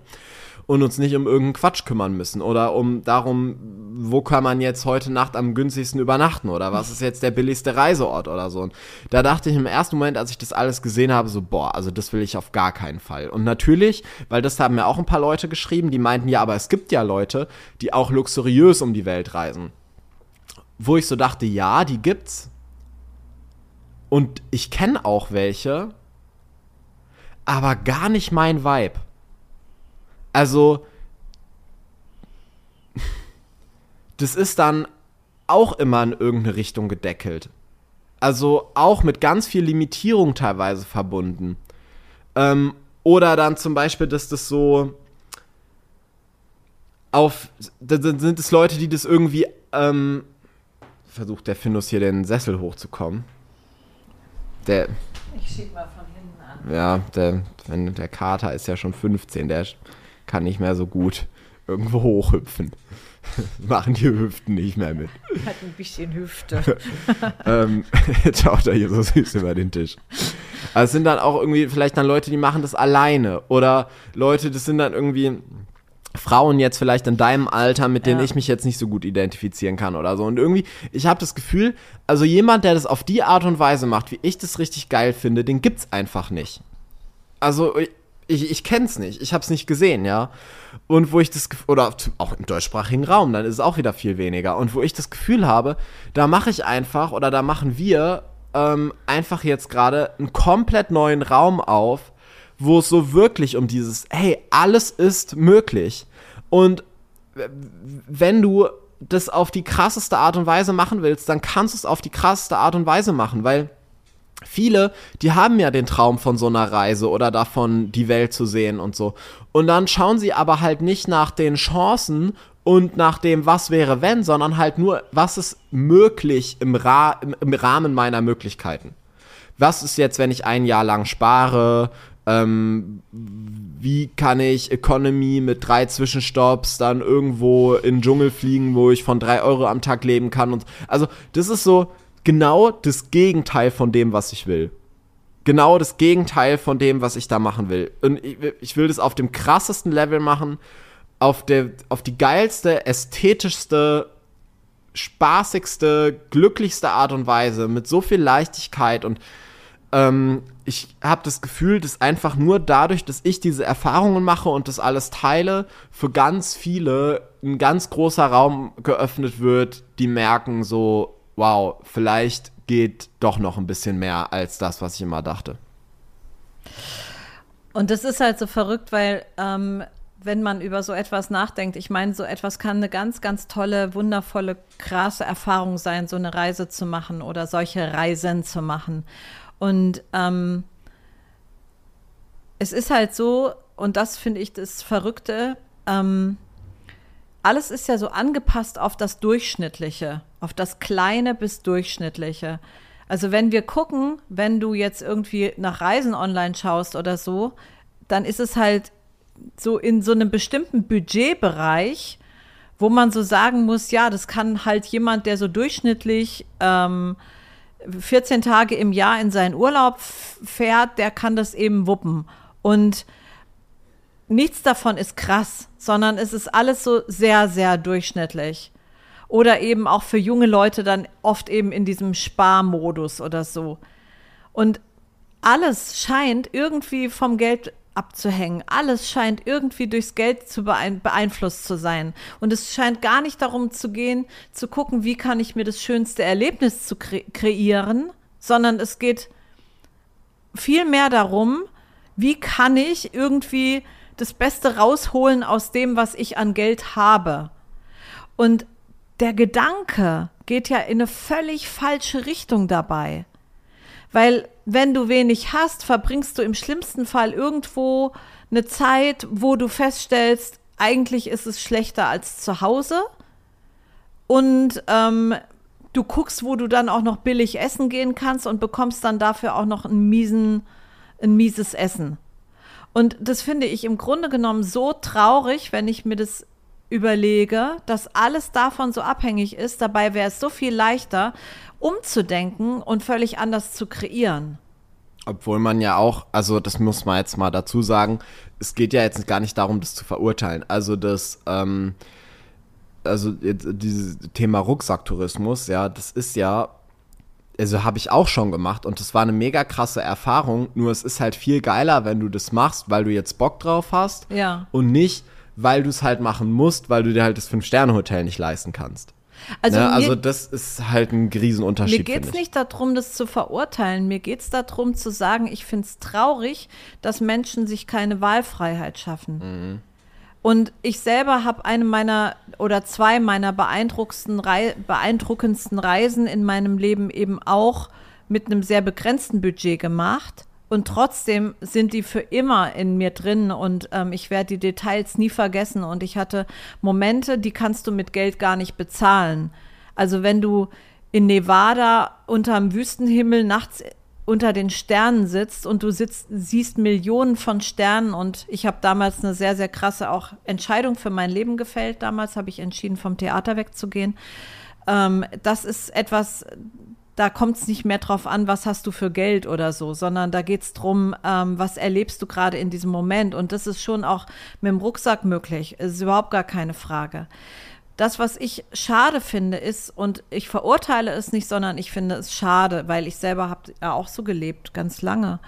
und uns nicht um irgendeinen Quatsch kümmern müssen oder um darum, wo kann man jetzt heute Nacht am günstigsten übernachten oder was ist jetzt der billigste Reiseort oder so. Und da dachte ich im ersten Moment, als ich das alles gesehen habe, so, boah, also das will ich auf gar keinen Fall. Und natürlich, weil das haben mir auch ein paar Leute geschrieben, die meinten, ja, aber es gibt ja Leute, die auch luxuriös um die Welt reisen. Wo ich so dachte, ja, die gibt's. Und ich kenne auch welche, aber gar nicht mein Vibe. Also, das ist dann auch immer in irgendeine Richtung gedeckelt. Also auch mit ganz viel Limitierung teilweise verbunden. Ähm, oder dann zum Beispiel, dass das so auf, dann sind es Leute, die das irgendwie, ähm, versucht der Findus hier den Sessel hochzukommen. Der. Ich schieb mal von hinten an. Ja, der, der Kater ist ja schon 15, der kann nicht mehr so gut irgendwo hochhüpfen. <laughs> Machen die Hüften nicht mehr mit. Hat ein bisschen Hüfte. <laughs> ähm, <laughs> jetzt schaut er hier so süß über den Tisch. Also es sind dann auch irgendwie vielleicht dann Leute, die machen das alleine. Oder Leute, das sind dann irgendwie Frauen jetzt vielleicht in deinem Alter, mit denen ja. ich mich jetzt nicht so gut identifizieren kann oder so. Und irgendwie, ich habe das Gefühl, also jemand, der das auf die Art und Weise macht, wie ich das richtig geil finde, den gibt's einfach nicht. Also ich, ich kenne es nicht, ich habe es nicht gesehen, ja. Und wo ich das, oder auch im deutschsprachigen Raum, dann ist es auch wieder viel weniger. Und wo ich das Gefühl habe, da mache ich einfach oder da machen wir ähm, einfach jetzt gerade einen komplett neuen Raum auf, wo es so wirklich um dieses, hey, alles ist möglich. Und wenn du das auf die krasseste Art und Weise machen willst, dann kannst du es auf die krasseste Art und Weise machen, weil viele, die haben ja den Traum von so einer Reise oder davon, die Welt zu sehen und so. Und dann schauen sie aber halt nicht nach den Chancen und nach dem, was wäre wenn, sondern halt nur, was ist möglich im, Ra im, Rahmen meiner Möglichkeiten. Was ist jetzt, wenn ich ein Jahr lang spare? Ähm, wie kann ich Economy mit drei Zwischenstopps dann irgendwo in den Dschungel fliegen, wo ich von drei Euro am Tag leben kann? Und also, das ist so, genau das Gegenteil von dem, was ich will. Genau das Gegenteil von dem, was ich da machen will. Und ich, ich will das auf dem krassesten Level machen, auf, der, auf die geilste, ästhetischste, spaßigste, glücklichste Art und Weise, mit so viel Leichtigkeit und ähm, ich habe das Gefühl, dass einfach nur dadurch, dass ich diese Erfahrungen mache und das alles teile, für ganz viele ein ganz großer Raum geöffnet wird, die merken so, wow, vielleicht geht doch noch ein bisschen mehr als das, was ich immer dachte. Und das ist halt so verrückt, weil ähm, wenn man über so etwas nachdenkt, ich meine, so etwas kann eine ganz, ganz tolle, wundervolle, krasse Erfahrung sein, so eine Reise zu machen oder solche Reisen zu machen. Und ähm, es ist halt so, und das finde ich das Verrückte, ähm, alles ist ja so angepasst auf das Durchschnittliche, auf das Kleine bis Durchschnittliche. Also wenn wir gucken, wenn du jetzt irgendwie nach Reisen online schaust oder so, dann ist es halt so in so einem bestimmten Budgetbereich, wo man so sagen muss, ja, das kann halt jemand, der so durchschnittlich ähm, 14 Tage im Jahr in seinen Urlaub fährt, der kann das eben wuppen. Und nichts davon ist krass, sondern es ist alles so sehr, sehr durchschnittlich. Oder eben auch für junge Leute dann oft eben in diesem Sparmodus oder so. Und alles scheint irgendwie vom Geld abzuhängen. Alles scheint irgendwie durchs Geld zu beeinflusst zu sein. Und es scheint gar nicht darum zu gehen, zu gucken, wie kann ich mir das schönste Erlebnis zu kre kreieren, sondern es geht viel mehr darum, wie kann ich irgendwie das Beste rausholen aus dem, was ich an Geld habe. Und der Gedanke geht ja in eine völlig falsche Richtung dabei. Weil wenn du wenig hast, verbringst du im schlimmsten Fall irgendwo eine Zeit, wo du feststellst, eigentlich ist es schlechter als zu Hause. Und ähm, du guckst, wo du dann auch noch billig essen gehen kannst und bekommst dann dafür auch noch ein, miesen, ein mieses Essen. Und das finde ich im Grunde genommen so traurig, wenn ich mir das überlege, dass alles davon so abhängig ist. Dabei wäre es so viel leichter, umzudenken und völlig anders zu kreieren. Obwohl man ja auch, also das muss man jetzt mal dazu sagen, es geht ja jetzt gar nicht darum, das zu verurteilen. Also das, ähm, also dieses Thema Rucksacktourismus, ja, das ist ja also habe ich auch schon gemacht und das war eine mega krasse Erfahrung. Nur es ist halt viel geiler, wenn du das machst, weil du jetzt Bock drauf hast. Ja. Und nicht, weil du es halt machen musst, weil du dir halt das Fünf-Sterne-Hotel nicht leisten kannst. Also, ne? also das ist halt ein Riesenunterschied. Mir geht es nicht darum, das zu verurteilen. Mir geht es darum zu sagen, ich finde es traurig, dass Menschen sich keine Wahlfreiheit schaffen. Mhm. Und ich selber habe eine meiner oder zwei meiner beeindruckendsten, Rei beeindruckendsten Reisen in meinem Leben eben auch mit einem sehr begrenzten Budget gemacht. Und trotzdem sind die für immer in mir drin und ähm, ich werde die Details nie vergessen. Und ich hatte Momente, die kannst du mit Geld gar nicht bezahlen. Also wenn du in Nevada unterm Wüstenhimmel nachts unter den Sternen sitzt und du sitzt, siehst Millionen von Sternen und ich habe damals eine sehr, sehr krasse auch Entscheidung für mein Leben gefällt. Damals habe ich entschieden, vom Theater wegzugehen. Ähm, das ist etwas, da kommt es nicht mehr drauf an, was hast du für Geld oder so, sondern da geht es darum, ähm, was erlebst du gerade in diesem Moment. Und das ist schon auch mit dem Rucksack möglich. Das ist überhaupt gar keine Frage. Das, was ich schade finde, ist, und ich verurteile es nicht, sondern ich finde es schade, weil ich selber habe ja auch so gelebt, ganz lange,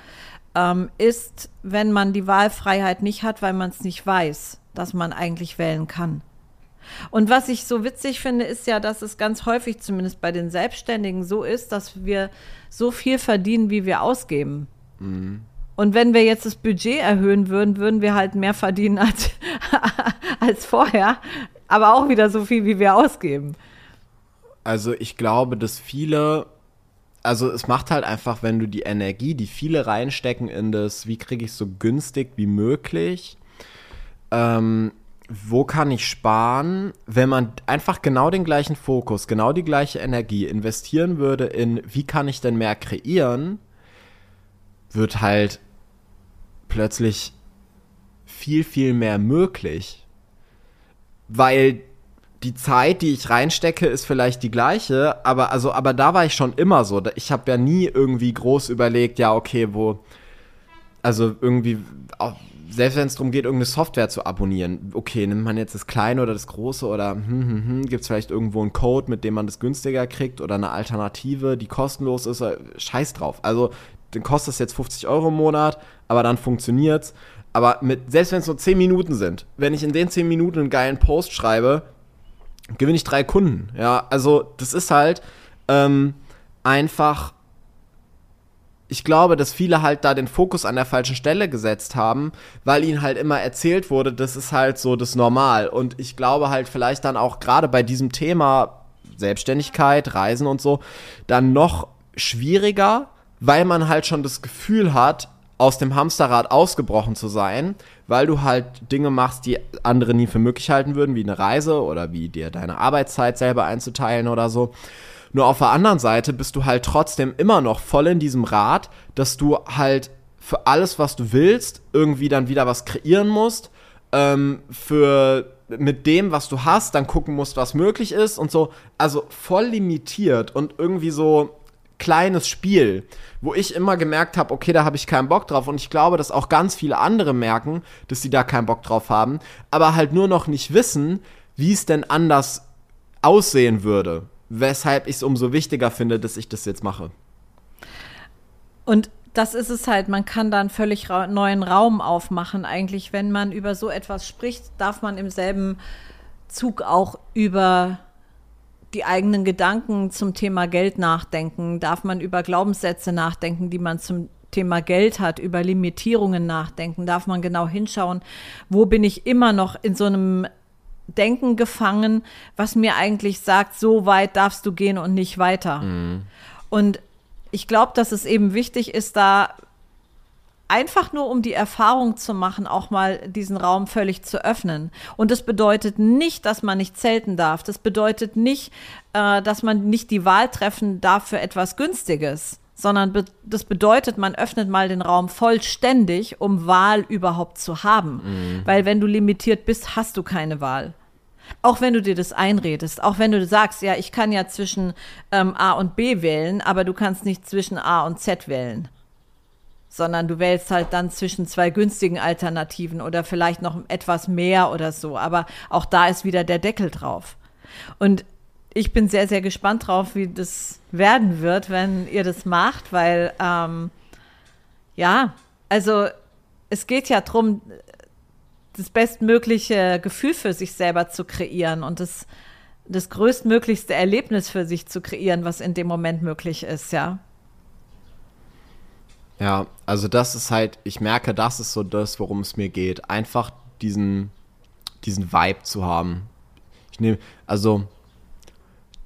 ähm, ist, wenn man die Wahlfreiheit nicht hat, weil man es nicht weiß, dass man eigentlich wählen kann. Und was ich so witzig finde, ist ja, dass es ganz häufig, zumindest bei den Selbstständigen, so ist, dass wir so viel verdienen, wie wir ausgeben. Mhm. Und wenn wir jetzt das Budget erhöhen würden, würden wir halt mehr verdienen als, <laughs> als vorher aber auch wieder so viel, wie wir ausgeben. Also ich glaube, dass viele, also es macht halt einfach, wenn du die Energie, die viele reinstecken in das, wie kriege ich so günstig wie möglich, ähm, wo kann ich sparen, wenn man einfach genau den gleichen Fokus, genau die gleiche Energie investieren würde in, wie kann ich denn mehr kreieren, wird halt plötzlich viel, viel mehr möglich weil die Zeit, die ich reinstecke, ist vielleicht die gleiche, aber also, aber da war ich schon immer so. Ich habe ja nie irgendwie groß überlegt, ja, okay, wo, also irgendwie, selbst wenn es darum geht, irgendeine Software zu abonnieren, okay, nimmt man jetzt das Kleine oder das Große oder hm, hm, hm, gibt es vielleicht irgendwo einen Code, mit dem man das günstiger kriegt oder eine Alternative, die kostenlos ist, scheiß drauf. Also, dann kostet es jetzt 50 Euro im Monat, aber dann funktioniert's. Aber mit, selbst wenn es nur 10 Minuten sind, wenn ich in den 10 Minuten einen geilen Post schreibe, gewinne ich drei Kunden. Ja, also das ist halt ähm, einfach. Ich glaube, dass viele halt da den Fokus an der falschen Stelle gesetzt haben, weil ihnen halt immer erzählt wurde, das ist halt so das Normal. Und ich glaube halt vielleicht dann auch gerade bei diesem Thema Selbstständigkeit, Reisen und so, dann noch schwieriger, weil man halt schon das Gefühl hat, aus dem Hamsterrad ausgebrochen zu sein, weil du halt Dinge machst, die andere nie für möglich halten würden, wie eine Reise oder wie dir deine Arbeitszeit selber einzuteilen oder so. Nur auf der anderen Seite bist du halt trotzdem immer noch voll in diesem Rad, dass du halt für alles, was du willst, irgendwie dann wieder was kreieren musst. Ähm, für mit dem, was du hast, dann gucken musst, was möglich ist und so. Also voll limitiert und irgendwie so kleines Spiel, wo ich immer gemerkt habe, okay, da habe ich keinen Bock drauf. Und ich glaube, dass auch ganz viele andere merken, dass sie da keinen Bock drauf haben, aber halt nur noch nicht wissen, wie es denn anders aussehen würde. Weshalb ich es umso wichtiger finde, dass ich das jetzt mache. Und das ist es halt, man kann da einen völlig ra neuen Raum aufmachen. Eigentlich, wenn man über so etwas spricht, darf man im selben Zug auch über die eigenen Gedanken zum Thema Geld nachdenken, darf man über Glaubenssätze nachdenken, die man zum Thema Geld hat, über Limitierungen nachdenken, darf man genau hinschauen, wo bin ich immer noch in so einem Denken gefangen, was mir eigentlich sagt, so weit darfst du gehen und nicht weiter. Mhm. Und ich glaube, dass es eben wichtig ist, da einfach nur um die Erfahrung zu machen, auch mal diesen Raum völlig zu öffnen. Und das bedeutet nicht, dass man nicht zelten darf. Das bedeutet nicht, äh, dass man nicht die Wahl treffen darf für etwas Günstiges, sondern be das bedeutet, man öffnet mal den Raum vollständig, um Wahl überhaupt zu haben. Mhm. Weil wenn du limitiert bist, hast du keine Wahl. Auch wenn du dir das einredest, auch wenn du sagst, ja, ich kann ja zwischen ähm, A und B wählen, aber du kannst nicht zwischen A und Z wählen. Sondern du wählst halt dann zwischen zwei günstigen Alternativen oder vielleicht noch etwas mehr oder so. Aber auch da ist wieder der Deckel drauf. Und ich bin sehr, sehr gespannt drauf, wie das werden wird, wenn ihr das macht, weil ähm, ja, also es geht ja darum, das bestmögliche Gefühl für sich selber zu kreieren und das, das größtmöglichste Erlebnis für sich zu kreieren, was in dem Moment möglich ist, ja. Ja, also das ist halt, ich merke, das ist so das, worum es mir geht. Einfach diesen, diesen Vibe zu haben. Ich nehme, also,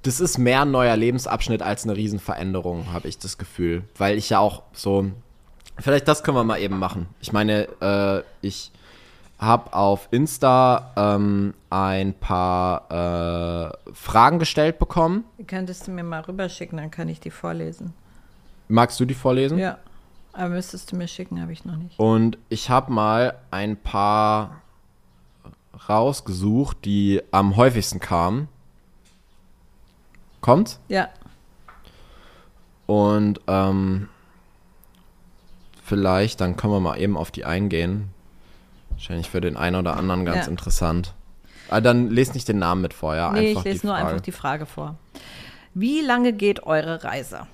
das ist mehr ein neuer Lebensabschnitt als eine Riesenveränderung, habe ich das Gefühl. Weil ich ja auch so, vielleicht das können wir mal eben machen. Ich meine, äh, ich habe auf Insta ähm, ein paar äh, Fragen gestellt bekommen. Könntest du mir mal rüberschicken, dann kann ich die vorlesen. Magst du die vorlesen? Ja, aber müsstest du mir schicken, habe ich noch nicht. Und ich habe mal ein paar rausgesucht, die am häufigsten kamen. Kommt? Ja. Und ähm, vielleicht, dann können wir mal eben auf die eingehen. Wahrscheinlich für den einen oder anderen ganz ja. interessant. Aber ah, dann lest nicht den Namen mit vorher. Nee, einfach ich lese nur einfach die Frage vor. Wie lange geht eure Reise?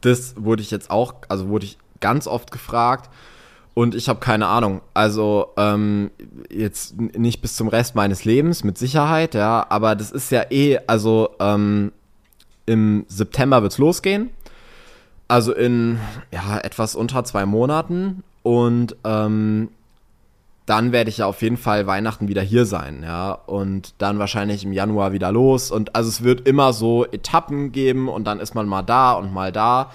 Das wurde ich jetzt auch, also wurde ich ganz oft gefragt und ich habe keine Ahnung. Also ähm, jetzt nicht bis zum Rest meines Lebens, mit Sicherheit, ja, aber das ist ja eh, also ähm, im September wird es losgehen. Also in ja, etwas unter zwei Monaten. Und ähm, dann werde ich ja auf jeden Fall Weihnachten wieder hier sein, ja, und dann wahrscheinlich im Januar wieder los. Und also es wird immer so Etappen geben und dann ist man mal da und mal da,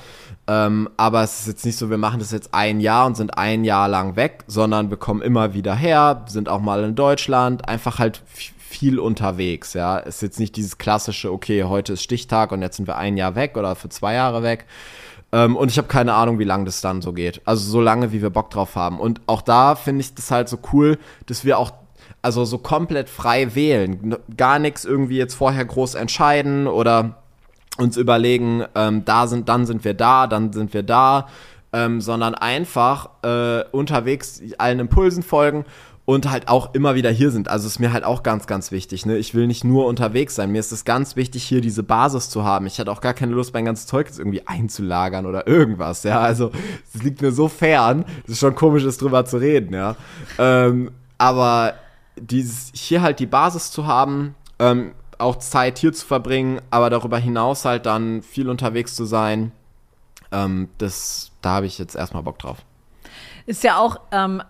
ähm, aber es ist jetzt nicht so, wir machen das jetzt ein Jahr und sind ein Jahr lang weg, sondern wir kommen immer wieder her, sind auch mal in Deutschland, einfach halt viel unterwegs, ja, ist jetzt nicht dieses klassische, okay, heute ist Stichtag und jetzt sind wir ein Jahr weg oder für zwei Jahre weg, ähm, und ich habe keine Ahnung, wie lange das dann so geht. Also so lange, wie wir Bock drauf haben. Und auch da finde ich das halt so cool, dass wir auch also so komplett frei wählen. Gar nichts irgendwie jetzt vorher groß entscheiden oder uns überlegen, ähm, da sind, dann sind wir da, dann sind wir da, ähm, sondern einfach äh, unterwegs allen Impulsen folgen und halt auch immer wieder hier sind. Also ist mir halt auch ganz, ganz wichtig. Ne? Ich will nicht nur unterwegs sein. Mir ist es ganz wichtig, hier diese Basis zu haben. Ich hatte auch gar keine Lust, mein ganzes Zeug jetzt irgendwie einzulagern oder irgendwas. Ja, also es liegt mir so fern. Es ist schon komisch, ist drüber zu reden. Ja, ähm, aber dieses hier halt die Basis zu haben, ähm, auch Zeit hier zu verbringen, aber darüber hinaus halt dann viel unterwegs zu sein, ähm, das, da habe ich jetzt erstmal Bock drauf. Ist ja auch ähm,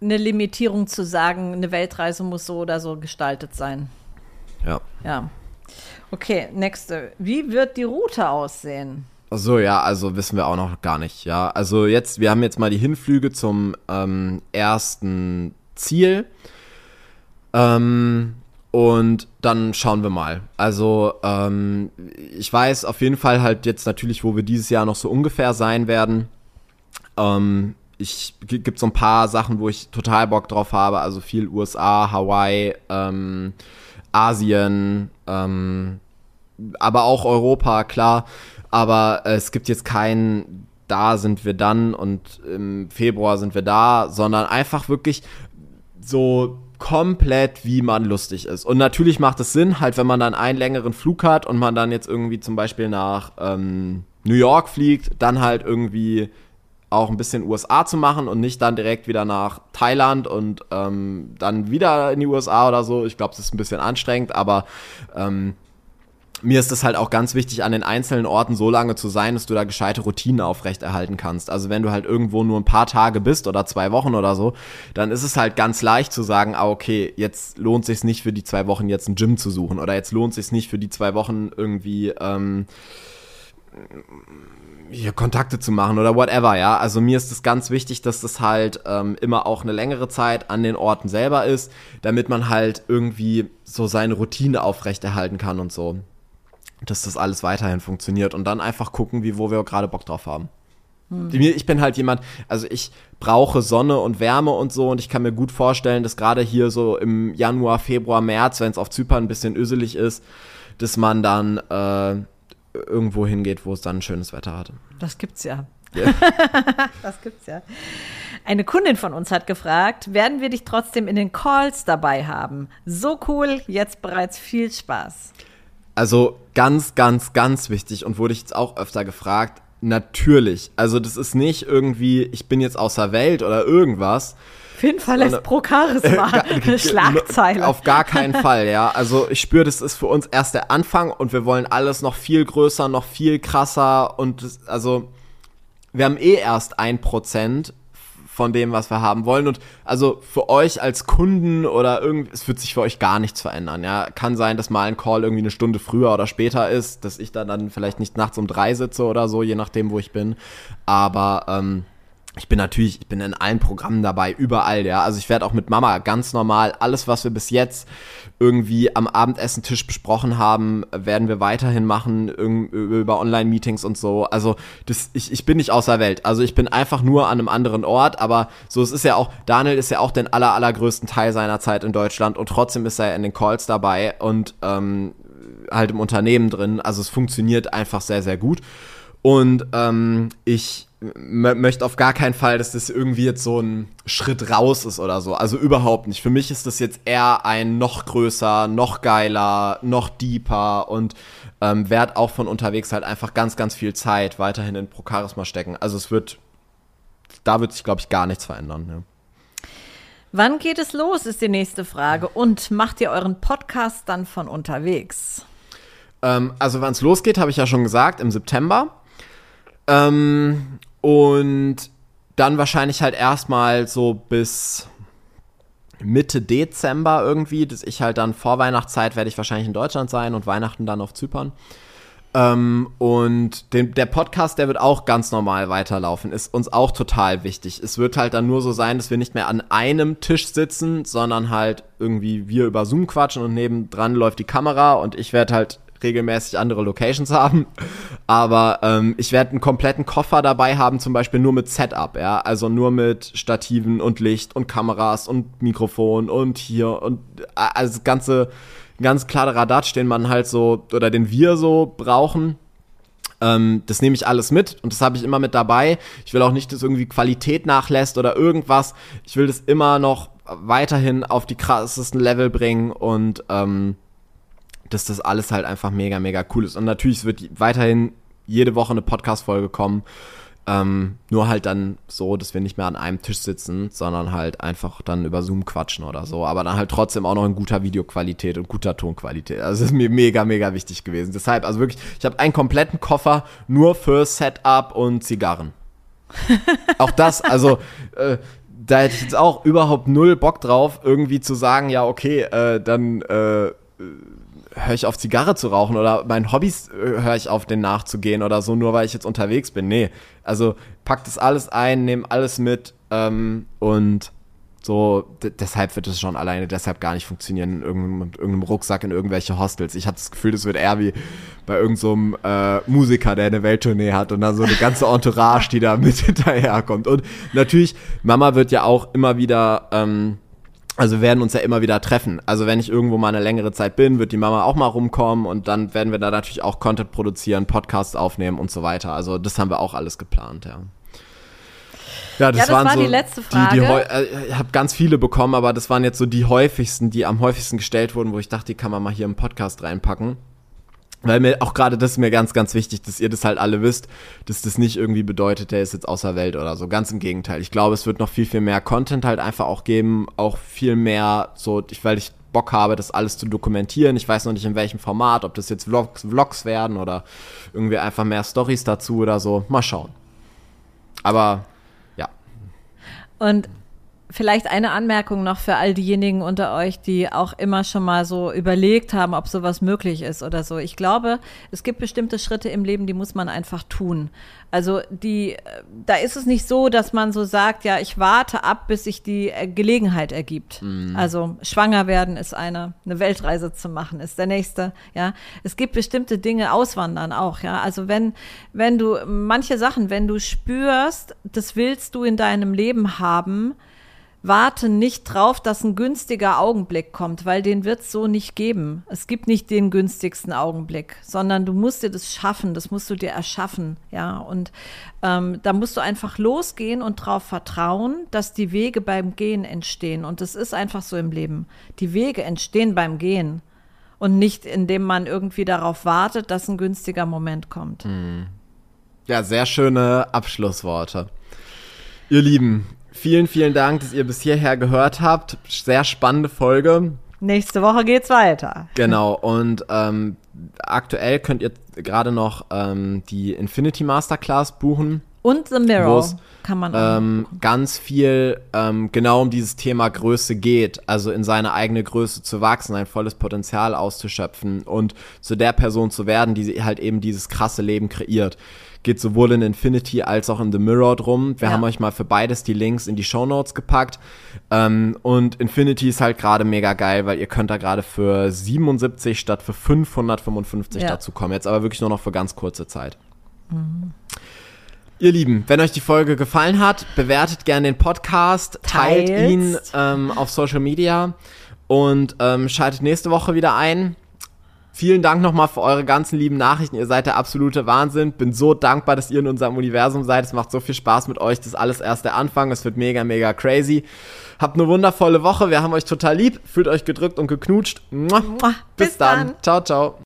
eine Limitierung zu sagen, eine Weltreise muss so oder so gestaltet sein. Ja. Ja. Okay, nächste. Wie wird die Route aussehen? So, ja, also wissen wir auch noch gar nicht, ja. Also jetzt, wir haben jetzt mal die Hinflüge zum ähm, ersten Ziel. Ähm, und dann schauen wir mal. Also ähm, ich weiß auf jeden Fall halt jetzt natürlich, wo wir dieses Jahr noch so ungefähr sein werden. Ähm, ich gibt so ein paar Sachen, wo ich total Bock drauf habe. Also viel USA, Hawaii, ähm, Asien, ähm, aber auch Europa, klar. Aber äh, es gibt jetzt keinen, da sind wir dann und im Februar sind wir da, sondern einfach wirklich so komplett, wie man lustig ist. Und natürlich macht es Sinn, halt, wenn man dann einen längeren Flug hat und man dann jetzt irgendwie zum Beispiel nach ähm, New York fliegt, dann halt irgendwie auch ein bisschen USA zu machen und nicht dann direkt wieder nach Thailand und ähm, dann wieder in die USA oder so. Ich glaube, es ist ein bisschen anstrengend, aber ähm, mir ist es halt auch ganz wichtig, an den einzelnen Orten so lange zu sein, dass du da gescheite Routinen aufrechterhalten kannst. Also wenn du halt irgendwo nur ein paar Tage bist oder zwei Wochen oder so, dann ist es halt ganz leicht zu sagen, ah, okay, jetzt lohnt sich nicht für die zwei Wochen jetzt ein Gym zu suchen oder jetzt lohnt sich nicht für die zwei Wochen irgendwie ähm, hier Kontakte zu machen oder whatever, ja. Also mir ist es ganz wichtig, dass das halt ähm, immer auch eine längere Zeit an den Orten selber ist, damit man halt irgendwie so seine Routine aufrechterhalten kann und so dass das alles weiterhin funktioniert und dann einfach gucken, wie wo wir gerade Bock drauf haben. Hm. Ich bin halt jemand, also ich brauche Sonne und Wärme und so und ich kann mir gut vorstellen, dass gerade hier so im Januar, Februar, März, wenn es auf Zypern ein bisschen öselig ist, dass man dann äh, irgendwo hingeht, wo es dann schönes Wetter hat. Das gibt's ja. Yeah. <laughs> das gibt's ja. Eine Kundin von uns hat gefragt, werden wir dich trotzdem in den Calls dabei haben? So cool, jetzt bereits viel Spaß. Also ganz, ganz, ganz wichtig und wurde ich jetzt auch öfter gefragt. Natürlich. Also das ist nicht irgendwie, ich bin jetzt außer Welt oder irgendwas. Auf jeden Fall lässt pro Charisma <laughs> eine Schlagzeile. Auf gar keinen Fall, ja. Also ich spüre, das ist für uns erst der Anfang und wir wollen alles noch viel größer, noch viel krasser und das, also wir haben eh erst ein Prozent von dem, was wir haben wollen. Und also für euch als Kunden oder irgendwie, es wird sich für euch gar nichts verändern. Ja, kann sein, dass mal ein Call irgendwie eine Stunde früher oder später ist, dass ich dann, dann vielleicht nicht nachts um drei sitze oder so, je nachdem, wo ich bin. Aber ähm, ich bin natürlich, ich bin in allen Programmen dabei, überall, ja. Also ich werde auch mit Mama ganz normal alles, was wir bis jetzt irgendwie am Abendessentisch besprochen haben, werden wir weiterhin machen über Online-Meetings und so. Also das, ich, ich bin nicht außer Welt. Also ich bin einfach nur an einem anderen Ort, aber so es ist ja auch, Daniel ist ja auch den aller, allergrößten Teil seiner Zeit in Deutschland und trotzdem ist er in den Calls dabei und ähm, halt im Unternehmen drin. Also es funktioniert einfach sehr, sehr gut. Und ähm, ich möchte auf gar keinen Fall, dass das irgendwie jetzt so ein Schritt raus ist oder so. Also überhaupt nicht. Für mich ist das jetzt eher ein noch größer, noch geiler, noch deeper und ähm, werde auch von unterwegs halt einfach ganz, ganz viel Zeit weiterhin in Procharisma stecken. Also es wird, da wird sich, glaube ich, gar nichts verändern. Ja. Wann geht es los, ist die nächste Frage. Und macht ihr euren Podcast dann von unterwegs? Ähm, also wann es losgeht, habe ich ja schon gesagt, im September. Ähm, und dann wahrscheinlich halt erstmal so bis Mitte Dezember irgendwie, dass ich halt dann vor Weihnachtszeit werde ich wahrscheinlich in Deutschland sein und Weihnachten dann auf Zypern. Ähm, und den, der Podcast, der wird auch ganz normal weiterlaufen, ist uns auch total wichtig. Es wird halt dann nur so sein, dass wir nicht mehr an einem Tisch sitzen, sondern halt irgendwie wir über Zoom quatschen und nebendran läuft die Kamera und ich werde halt regelmäßig andere Locations haben. Aber ähm, ich werde einen kompletten Koffer dabei haben, zum Beispiel nur mit Setup, ja. Also nur mit Stativen und Licht und Kameras und Mikrofon und hier und äh, also das ganze, ganz klare Radatsch, den man halt so, oder den wir so brauchen. Ähm, das nehme ich alles mit und das habe ich immer mit dabei. Ich will auch nicht, dass irgendwie Qualität nachlässt oder irgendwas. Ich will das immer noch weiterhin auf die krassesten Level bringen und ähm, dass das alles halt einfach mega, mega cool ist. Und natürlich wird weiterhin jede Woche eine Podcast-Folge kommen. Ähm, nur halt dann so, dass wir nicht mehr an einem Tisch sitzen, sondern halt einfach dann über Zoom quatschen oder so. Aber dann halt trotzdem auch noch in guter Videoqualität und guter Tonqualität. Also das ist mir mega, mega wichtig gewesen. Deshalb, also wirklich, ich habe einen kompletten Koffer nur für Setup und Zigarren. <laughs> auch das, also äh, da hätte ich jetzt auch überhaupt null Bock drauf, irgendwie zu sagen, ja, okay, äh, dann äh, höre ich auf Zigarre zu rauchen oder meinen Hobbys äh, höre ich auf, den nachzugehen oder so, nur weil ich jetzt unterwegs bin. Nee, also pack das alles ein, nehme alles mit ähm, und so, deshalb wird es schon alleine deshalb gar nicht funktionieren in irgendeinem, irgendeinem Rucksack in irgendwelche Hostels. Ich habe das Gefühl, das wird eher wie bei irgendeinem so äh, Musiker, der eine Welttournee hat und dann so eine ganze Entourage, die da <laughs> mit hinterherkommt. Und natürlich, Mama wird ja auch immer wieder, ähm, also wir werden uns ja immer wieder treffen. Also wenn ich irgendwo mal eine längere Zeit bin, wird die Mama auch mal rumkommen und dann werden wir da natürlich auch Content produzieren, Podcasts aufnehmen und so weiter. Also das haben wir auch alles geplant, ja. Ja, das, ja, das waren war so die letzte Frage. Die, die äh, ich habe ganz viele bekommen, aber das waren jetzt so die häufigsten, die am häufigsten gestellt wurden, wo ich dachte, die kann man mal hier im Podcast reinpacken. Weil mir auch gerade das ist mir ganz, ganz wichtig, dass ihr das halt alle wisst, dass das nicht irgendwie bedeutet, der ist jetzt außer Welt oder so. Ganz im Gegenteil. Ich glaube, es wird noch viel, viel mehr Content halt einfach auch geben, auch viel mehr so, weil ich Bock habe, das alles zu dokumentieren. Ich weiß noch nicht in welchem Format, ob das jetzt Vlogs, Vlogs werden oder irgendwie einfach mehr Stories dazu oder so. Mal schauen. Aber und vielleicht eine Anmerkung noch für all diejenigen unter euch, die auch immer schon mal so überlegt haben, ob sowas möglich ist oder so. Ich glaube, es gibt bestimmte Schritte im Leben, die muss man einfach tun. Also die, da ist es nicht so, dass man so sagt, ja, ich warte ab, bis sich die äh, Gelegenheit ergibt. Mhm. Also schwanger werden ist eine, eine Weltreise zu machen ist der nächste. Ja, es gibt bestimmte Dinge, auswandern auch. Ja, also wenn wenn du manche Sachen, wenn du spürst, das willst du in deinem Leben haben warte nicht drauf, dass ein günstiger Augenblick kommt, weil den wird es so nicht geben. Es gibt nicht den günstigsten Augenblick, sondern du musst dir das schaffen, das musst du dir erschaffen, ja. Und ähm, da musst du einfach losgehen und darauf vertrauen, dass die Wege beim Gehen entstehen. Und das ist einfach so im Leben. Die Wege entstehen beim Gehen und nicht, indem man irgendwie darauf wartet, dass ein günstiger Moment kommt. Hm. Ja, sehr schöne Abschlussworte. Ihr Lieben, Vielen, vielen Dank, dass ihr bis hierher gehört habt. Sehr spannende Folge. Nächste Woche geht's weiter. Genau, und ähm, aktuell könnt ihr gerade noch ähm, die Infinity Masterclass buchen. Und The Mirror kann man auch ähm, ganz viel ähm, genau um dieses Thema Größe geht, also in seine eigene Größe zu wachsen, ein volles Potenzial auszuschöpfen und zu der Person zu werden, die halt eben dieses krasse Leben kreiert geht sowohl in Infinity als auch in The Mirror drum. Wir ja. haben euch mal für beides die Links in die Show Notes gepackt. Ähm, und Infinity ist halt gerade mega geil, weil ihr könnt da gerade für 77 statt für 555 ja. dazu kommen. Jetzt aber wirklich nur noch für ganz kurze Zeit. Mhm. Ihr Lieben, wenn euch die Folge gefallen hat, bewertet gerne den Podcast, teilt Teils. ihn ähm, auf Social Media und ähm, schaltet nächste Woche wieder ein. Vielen Dank nochmal für eure ganzen lieben Nachrichten. Ihr seid der absolute Wahnsinn. Bin so dankbar, dass ihr in unserem Universum seid. Es macht so viel Spaß mit euch. Das ist alles erst der Anfang. Es wird mega, mega crazy. Habt eine wundervolle Woche. Wir haben euch total lieb. Fühlt euch gedrückt und geknutscht. Bis, Bis dann. dann. Ciao, ciao.